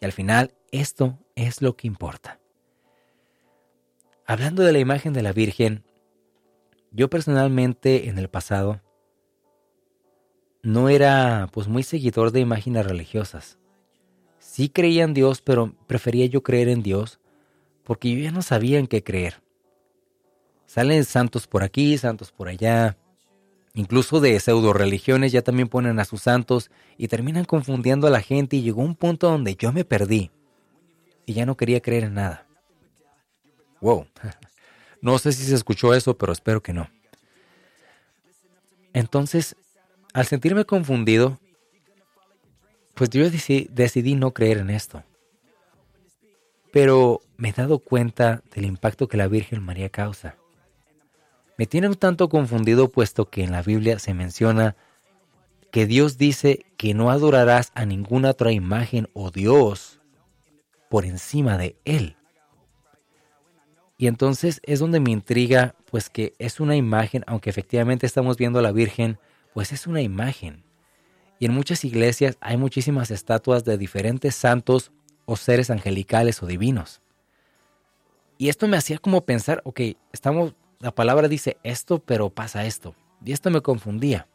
Y al final, esto es lo que importa. Hablando de la imagen de la Virgen, yo personalmente en el pasado no era pues muy seguidor de imágenes religiosas. Sí creía en Dios, pero prefería yo creer en Dios porque yo ya no sabía en qué creer. Salen santos por aquí, santos por allá. Incluso de pseudo religiones ya también ponen a sus santos y terminan confundiendo a la gente y llegó un punto donde yo me perdí y ya no quería creer en nada. Wow. No sé si se escuchó eso, pero espero que no. Entonces, al sentirme confundido, pues yo decidí, no creer en esto. Pero me he dado cuenta del impacto que la Virgen María causa. Me tiene un tanto confundido puesto que en la Biblia se menciona que Dios dice que no adorarás a ninguna otra imagen o Dios por encima de Él. Y entonces es donde me intriga, pues que es una imagen, aunque efectivamente estamos viendo a la Virgen, pues es una imagen. Y en muchas iglesias hay muchísimas estatuas de diferentes santos o seres angelicales o divinos. Y esto me hacía como pensar, ok, estamos, la palabra dice esto, pero pasa esto. Y esto me confundía.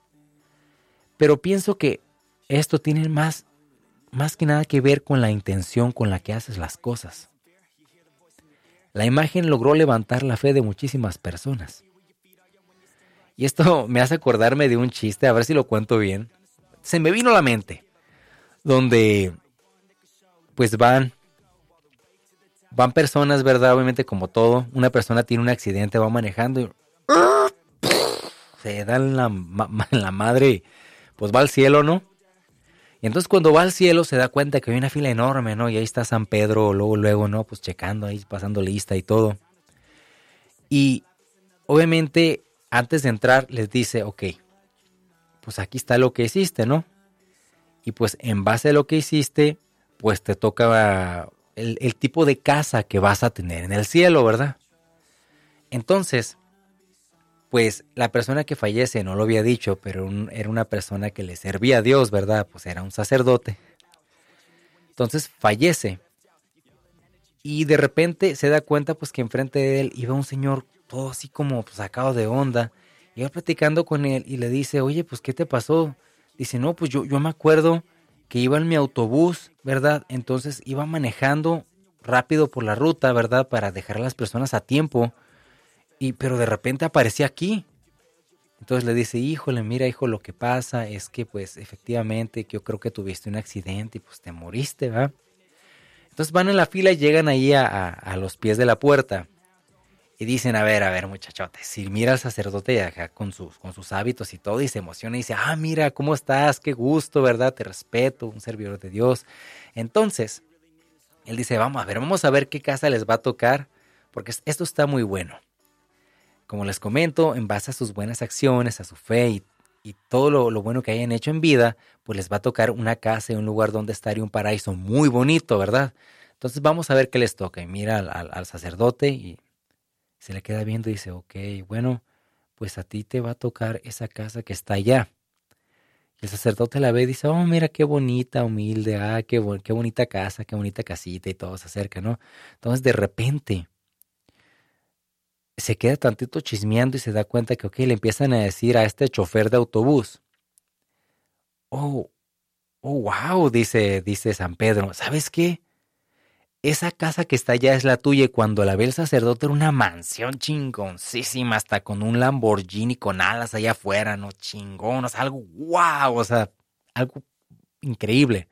Pero pienso que esto tiene más, más que nada que ver con la intención con la que haces las cosas. La imagen logró levantar la fe de muchísimas personas. Y esto me hace acordarme de un chiste, a ver si lo cuento bien. Se me vino a la mente, donde pues van van personas, ¿verdad? Obviamente como todo, una persona tiene un accidente, va manejando y se da en la, la madre, pues va al cielo, ¿no? Y entonces cuando va al cielo se da cuenta que hay una fila enorme, ¿no? Y ahí está San Pedro, luego, luego, ¿no? Pues checando ahí, pasando lista y todo. Y obviamente antes de entrar les dice, ok, pues aquí está lo que hiciste, ¿no? Y pues en base a lo que hiciste, pues te toca el, el tipo de casa que vas a tener en el cielo, ¿verdad? Entonces, pues la persona que fallece, no lo había dicho, pero era una persona que le servía a Dios, ¿verdad? Pues era un sacerdote. Entonces fallece. Y de repente se da cuenta pues que enfrente de él iba un señor todo así como pues, sacado de onda. Iba platicando con él y le dice, oye, pues ¿qué te pasó? Dice, no, pues yo, yo me acuerdo que iba en mi autobús, ¿verdad? Entonces iba manejando rápido por la ruta, ¿verdad? Para dejar a las personas a tiempo y pero de repente aparecía aquí. Entonces le dice, híjole, mira, hijo, lo que pasa es que pues efectivamente yo creo que tuviste un accidente y pues te moriste, ¿va? Entonces van en la fila y llegan ahí a, los pies de la puerta. Y dicen, a ver, a ver, muchachotes, si mira al sacerdote acá con sus, con sus hábitos y todo, y se emociona y dice, ah, mira, ¿cómo estás? Qué gusto, ¿verdad? Te respeto, un servidor de Dios. Entonces, él dice, vamos a ver, vamos a ver qué casa les va a tocar, porque esto está muy bueno. Como les comento, en base a sus buenas acciones, a su fe y, todo lo, bueno que hayan hecho en vida, pues les va a tocar una casa y un lugar donde estar y un paraíso muy bonito, ¿verdad? Entonces vamos a ver qué les toca. Y mira al, sacerdote y se le queda viendo y dice, ok, bueno, pues a ti te va a tocar esa casa que está allá. El sacerdote la ve y dice, oh, mira qué bonita, humilde, ah, qué, qué bonita casa, qué bonita casita y todo se acerca, ¿no? Entonces de repente se queda tantito chismeando y se da cuenta que, ok, le empiezan a decir a este chofer de autobús. Oh, oh, wow, dice, dice San Pedro, ¿sabes qué? Esa casa que está allá es la tuya y cuando la ve el sacerdote era una mansión chingoncísima, hasta con un Lamborghini con alas allá afuera, ¿no? Chingón, o sea, algo wow, o sea, algo increíble.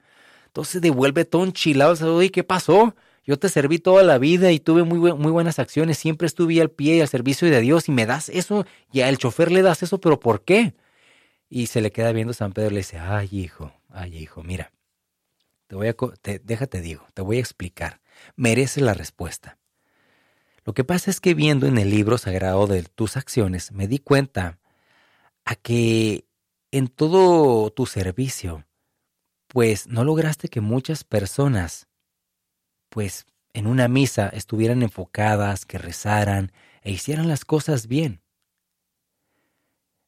Entonces devuelve todo enchilado, sea, ¿qué pasó? Yo te serví toda la vida y tuve muy, muy buenas acciones, siempre estuve al pie y al servicio de Dios y me das eso y al chofer le das eso, pero ¿por qué? Y se le queda viendo San Pedro y le dice, ay hijo, ay hijo, mira, te voy a, te, déjate digo, te voy a explicar, mereces la respuesta. Lo que pasa es que viendo en el libro sagrado de tus acciones, me di cuenta a que en todo tu servicio, pues no lograste que muchas personas pues en una misa estuvieran enfocadas, que rezaran e hicieran las cosas bien.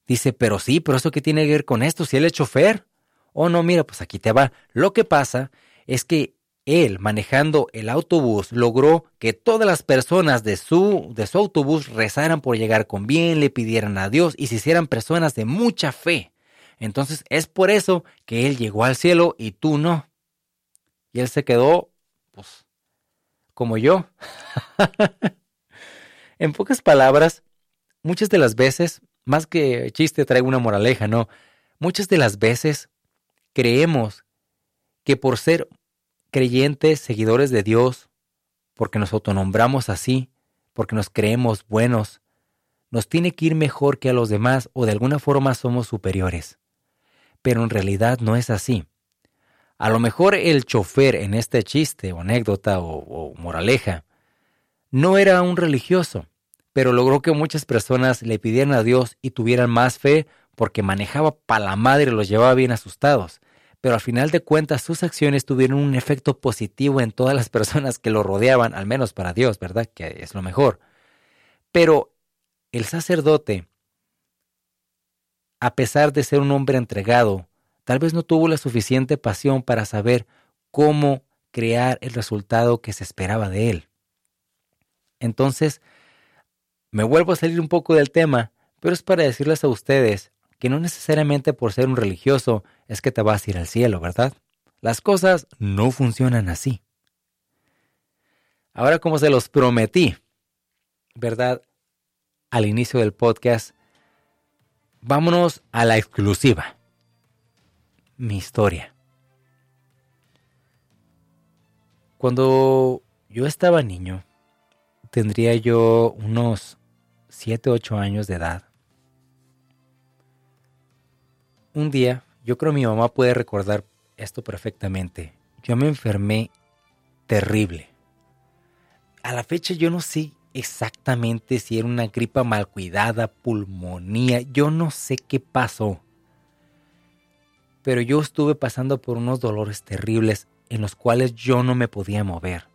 Dice, pero sí, pero eso qué tiene que ver con esto, si él es chofer. Oh, no, mira, pues aquí te va. Lo que pasa es que él, manejando el autobús, logró que todas las personas de su, de su autobús rezaran por llegar con bien, le pidieran a Dios y se hicieran personas de mucha fe. Entonces es por eso que él llegó al cielo y tú no. Y él se quedó, pues, como yo. en pocas palabras, muchas de las veces, más que chiste traigo una moraleja, no, muchas de las veces creemos que por ser creyentes, seguidores de Dios, porque nos autonombramos así, porque nos creemos buenos, nos tiene que ir mejor que a los demás o de alguna forma somos superiores. Pero en realidad no es así. A lo mejor el chofer en este chiste o anécdota o, moraleja no era un religioso, pero logró que muchas personas le pidieran a Dios y tuvieran más fe porque manejaba para la madre y los llevaba bien asustados. Pero al final de cuentas sus acciones tuvieron un efecto positivo en todas las personas que lo rodeaban, al menos para Dios, ¿verdad? Que es lo mejor. Pero el sacerdote, a pesar de ser un hombre entregado, Tal vez no tuvo la suficiente pasión para saber cómo crear el resultado que se esperaba de él. Entonces, me vuelvo a salir un poco del tema, pero es para decirles a ustedes que no necesariamente por ser un religioso es que te vas a ir al cielo, ¿verdad? Las cosas no funcionan así. Ahora como se los prometí, ¿verdad? Al inicio del podcast, vámonos a la exclusiva mi historia. Cuando yo estaba niño, tendría yo unos 7, 8 años de edad. Un día, yo creo mi mamá puede recordar esto perfectamente. Yo me enfermé terrible. A la fecha yo no sé exactamente si era una gripa mal cuidada, pulmonía, yo no sé qué pasó. Pero yo estuve pasando por unos dolores terribles en los cuales yo no me podía mover.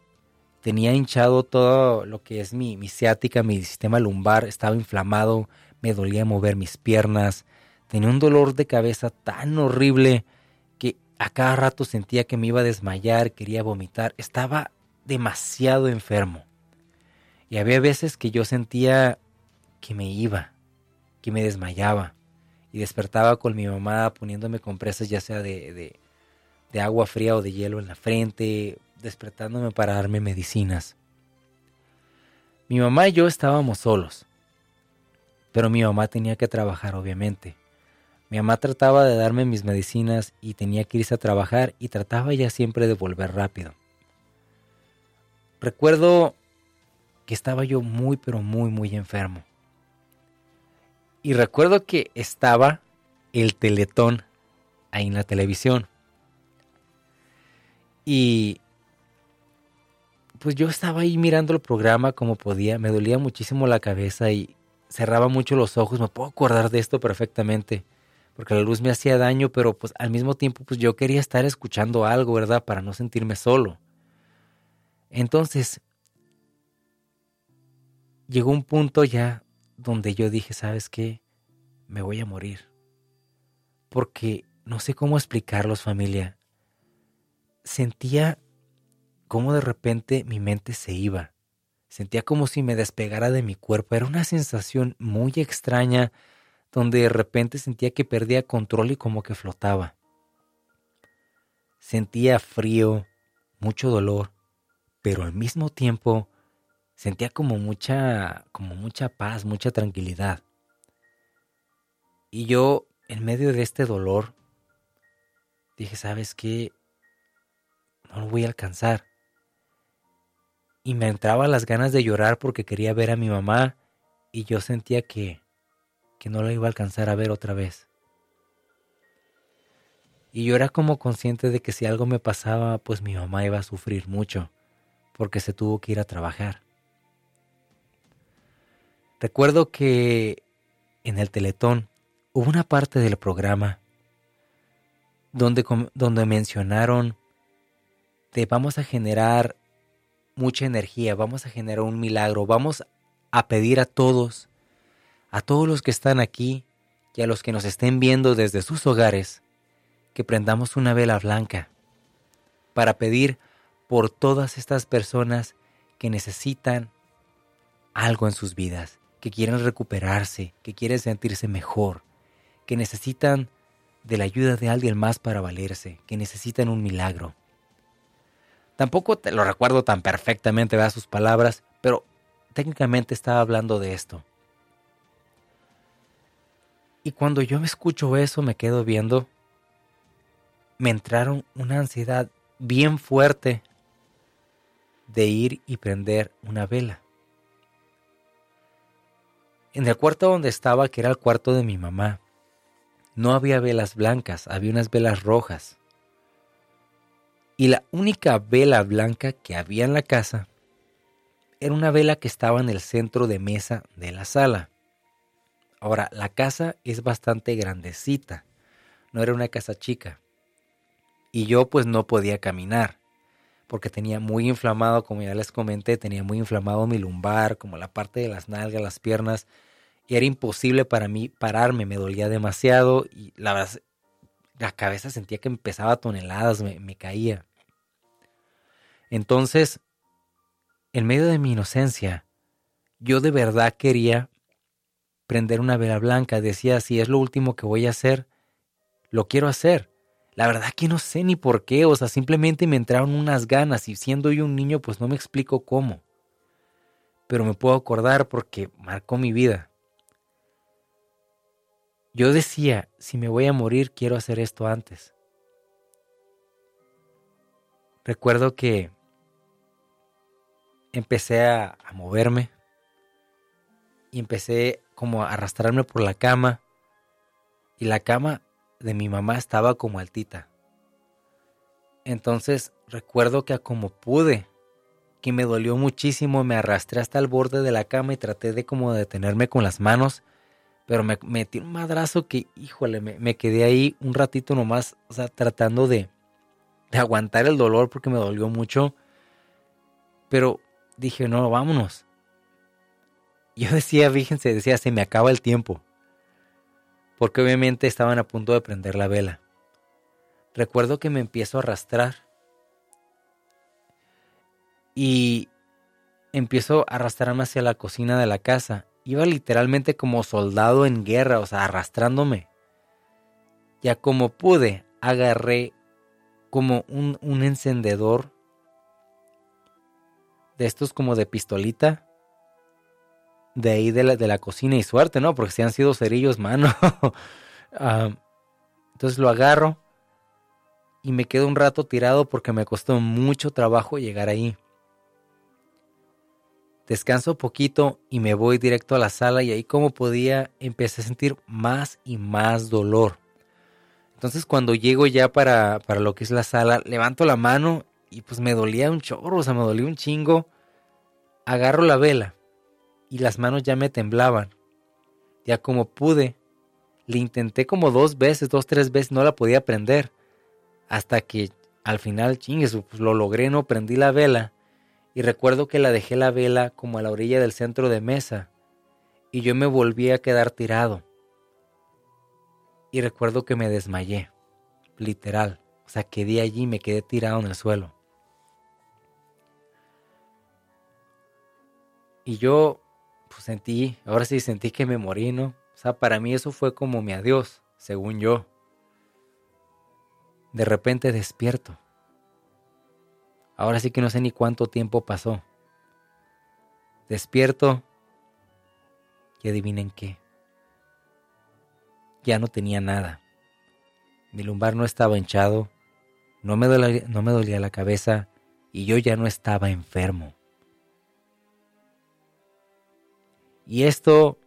Tenía hinchado todo lo que es mi, mi ciática, mi sistema lumbar, estaba inflamado, me dolía mover mis piernas, tenía un dolor de cabeza tan horrible que a cada rato sentía que me iba a desmayar, quería vomitar, estaba demasiado enfermo. Y había veces que yo sentía que me iba, que me desmayaba. Y despertaba con mi mamá poniéndome compresas ya sea de, de, agua fría o de hielo en la frente, despertándome para darme medicinas. Mi mamá y yo estábamos solos, pero mi mamá tenía que trabajar obviamente. Mi mamá trataba de darme mis medicinas y tenía que irse a trabajar y trataba ya siempre de volver rápido. Recuerdo que estaba yo muy, pero muy, muy enfermo. Y recuerdo que estaba el teletón ahí en la televisión. Y pues yo estaba ahí mirando el programa como podía, me dolía muchísimo la cabeza y cerraba mucho los ojos, me puedo acordar de esto perfectamente, porque la luz me hacía daño, pero pues al mismo tiempo pues yo quería estar escuchando algo, ¿verdad? Para no sentirme solo. Entonces, llegó un punto ya donde yo dije, ¿sabes qué? Me voy a morir. Porque no sé cómo explicarlos, familia. Sentía como de repente mi mente se iba. Sentía como si me despegara de mi cuerpo. Era una sensación muy extraña donde de repente sentía que perdía control y como que flotaba. Sentía frío, mucho dolor, pero al mismo tiempo sentía como mucha, como mucha paz, mucha tranquilidad. Y yo, en medio de este dolor, dije, ¿sabes qué? No lo voy a alcanzar. Y me entraba las ganas de llorar porque quería ver a mi mamá y yo sentía que, que no la iba a alcanzar a ver otra vez. Y yo era como consciente de que si algo me pasaba, pues mi mamá iba a sufrir mucho porque se tuvo que ir a trabajar. Recuerdo que en el Teletón hubo una parte del programa donde, donde mencionaron de vamos a generar mucha energía, vamos a generar un milagro, vamos a pedir a todos, a todos los que están aquí y a los que nos estén viendo desde sus hogares, que prendamos una vela blanca para pedir por todas estas personas que necesitan algo en sus vidas, que quieren recuperarse, que quieren sentirse mejor, que necesitan de la ayuda de alguien más para valerse, que necesitan un milagro. Tampoco te lo recuerdo tan perfectamente de sus palabras, pero técnicamente estaba hablando de esto. Y cuando yo me escucho eso, me quedo viendo, me entraron una ansiedad bien fuerte de ir y prender una vela. En el cuarto donde estaba, que era el cuarto de mi mamá, no había velas blancas, había unas velas rojas. Y la única vela blanca que había en la casa era una vela que estaba en el centro de mesa de la sala. Ahora, la casa es bastante grandecita, no era una casa chica. Y yo pues no podía caminar porque tenía muy inflamado, como ya les comenté, tenía muy inflamado mi lumbar, como la parte de las nalgas, las piernas, y era imposible para mí pararme, me dolía demasiado y la verdad, la cabeza sentía que empezaba toneladas, me, me caía. Entonces, en medio de mi inocencia, yo de verdad quería prender una vela blanca, decía, si es lo último que voy a hacer, lo quiero hacer. La verdad que no sé ni por qué, o sea, simplemente me entraron unas ganas y siendo yo un niño pues no me explico cómo. Pero me puedo acordar porque marcó mi vida. Yo decía, si me voy a morir quiero hacer esto antes. Recuerdo que empecé a, moverme y empecé como a arrastrarme por la cama y la cama de mi mamá estaba como altita. Entonces recuerdo que a como pude, que me dolió muchísimo, me arrastré hasta el borde de la cama y traté de como detenerme con las manos, pero me metí un madrazo que, híjole, me, quedé ahí un ratito nomás, o sea, tratando de, de aguantar el dolor porque me dolió mucho, pero dije, no, vámonos. Yo decía, fíjense, decía, se me acaba el tiempo, porque obviamente estaban a punto de prender la vela. Recuerdo que me empiezo a arrastrar y empiezo a arrastrarme hacia la cocina de la casa. Iba literalmente como soldado en guerra, o sea, arrastrándome. Ya como pude, agarré como un, encendedor de estos como de pistolita. De ahí de la, de la cocina y suerte, ¿no? Porque si han sido cerillos, mano. Ah, entonces lo agarro y me quedo un rato tirado porque me costó mucho trabajo llegar ahí. Descanso poquito y me voy directo a la sala y ahí como podía empecé a sentir más y más dolor. Entonces cuando llego ya para, para lo que es la sala, levanto la mano y pues me dolía un chorro, o sea, me dolía un chingo. Agarro la vela y las manos ya me temblaban. Ya como pude, le intenté como dos veces, dos, tres veces, no la podía prender. Hasta que al final, chingues, pues lo logré, no prendí la vela y recuerdo que la dejé la vela como a la orilla del centro de mesa y yo me volví a quedar tirado. Y recuerdo que me desmayé, literal, o sea, quedé allí me quedé tirado en el suelo. Y yo pues sentí, ahora sí sentí que me morí, ¿no? O sea, para mí eso fue como mi adiós, según yo. De repente despierto Ahora sí que no sé ni cuánto tiempo pasó. Despierto y adivinen qué. Ya no tenía nada. Mi lumbar no estaba hinchado, no me, dolía, no me dolía la cabeza y yo ya no estaba enfermo. Y esto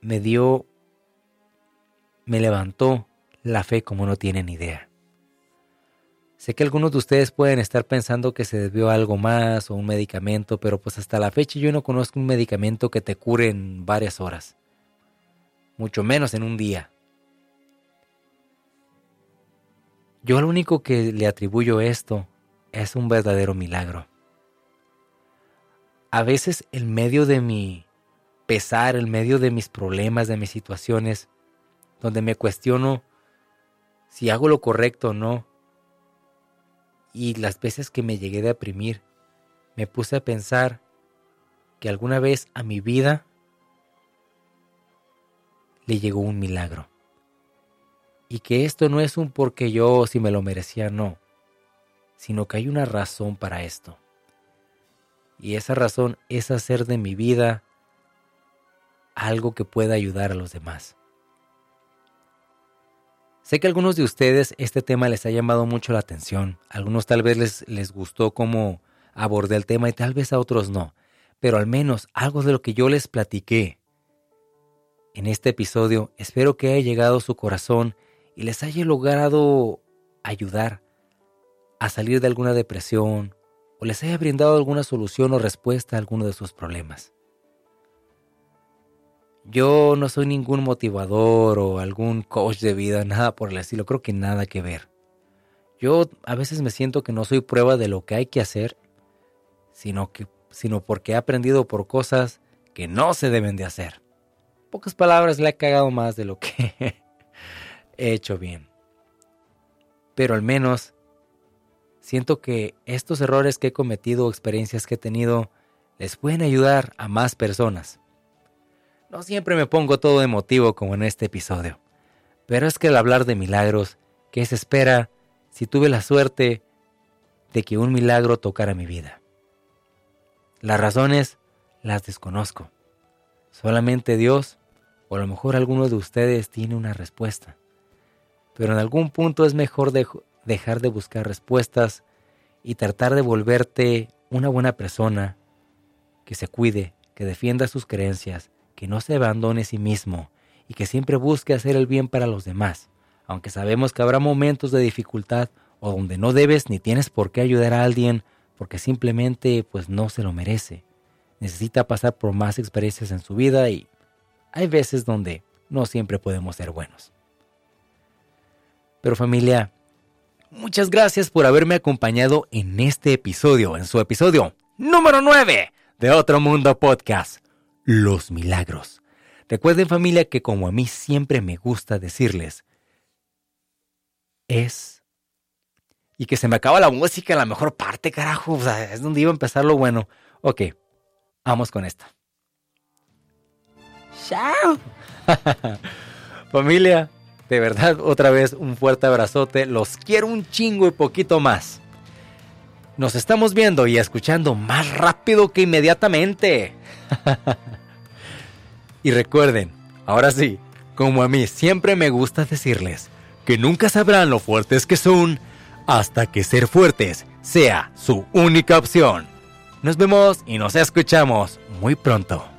me dio, me levantó la fe como no tienen idea. Sé que algunos de ustedes pueden estar pensando que se debió algo más o un medicamento, pero pues hasta la fecha yo no conozco un medicamento que te cure en varias horas, mucho menos en un día. Yo lo único que le atribuyo esto es un verdadero milagro. A veces en medio de mi pesar, en medio de mis problemas, de mis situaciones, donde me cuestiono si hago lo correcto o no, y las veces que me llegué a deprimir, me puse a pensar que alguna vez a mi vida le llegó un milagro. Y que esto no es un porque yo si me lo merecía, no, sino que hay una razón para esto. Y esa razón es hacer de mi vida algo que pueda ayudar a los demás. Sé que a algunos de ustedes este tema les ha llamado mucho la atención. algunos tal vez les, les gustó cómo abordé el tema y tal vez a otros no. Pero al menos algo de lo que yo les platiqué en este episodio espero que haya llegado a su corazón y les haya logrado ayudar a salir de alguna depresión o les haya brindado alguna solución o respuesta a alguno de sus problemas. Yo no soy ningún motivador o algún coach de vida, nada por el estilo, creo que nada que ver. Yo a veces me siento que no soy prueba de lo que hay que hacer, sino, que, sino porque he aprendido por cosas que no se deben de hacer. Pocas palabras le he cagado más de lo que he hecho bien. Pero al menos siento que estos errores que he cometido o experiencias que he tenido les pueden ayudar a más personas. No siempre me pongo todo emotivo como en este episodio, pero es que al hablar de milagros, ¿qué se espera si tuve la suerte de que un milagro tocara mi vida? Las razones las desconozco. Solamente Dios, o a lo mejor alguno de ustedes tiene una respuesta. Pero en algún punto es mejor dejar de buscar respuestas y tratar de volverte una buena persona, que se cuide, que defienda sus creencias, que no se abandone a sí mismo y que siempre busque hacer el bien para los demás, aunque sabemos que habrá momentos de dificultad o donde no debes ni tienes por qué ayudar a alguien porque simplemente pues no se lo merece. Necesita pasar por más experiencias en su vida y hay veces donde no siempre podemos ser buenos. Pero familia, muchas gracias por haberme acompañado en este episodio, en su episodio número 9 de Otro Mundo Podcast, Los Milagros. Recuerden familia que como a mí siempre me gusta decirles, es... Y que se me acaba la música en la mejor parte, carajo. O sea, es donde iba a empezar lo bueno. Ok, vamos con esto. Chao. familia, de verdad, otra vez un fuerte abrazote. Los quiero un chingo y poquito más. Nos estamos viendo y escuchando más rápido que inmediatamente. y recuerden, ahora sí, como a mí siempre me gusta decirles, que nunca sabrán lo fuertes que son hasta que ser fuertes sea su única opción. Nos vemos y nos escuchamos muy pronto.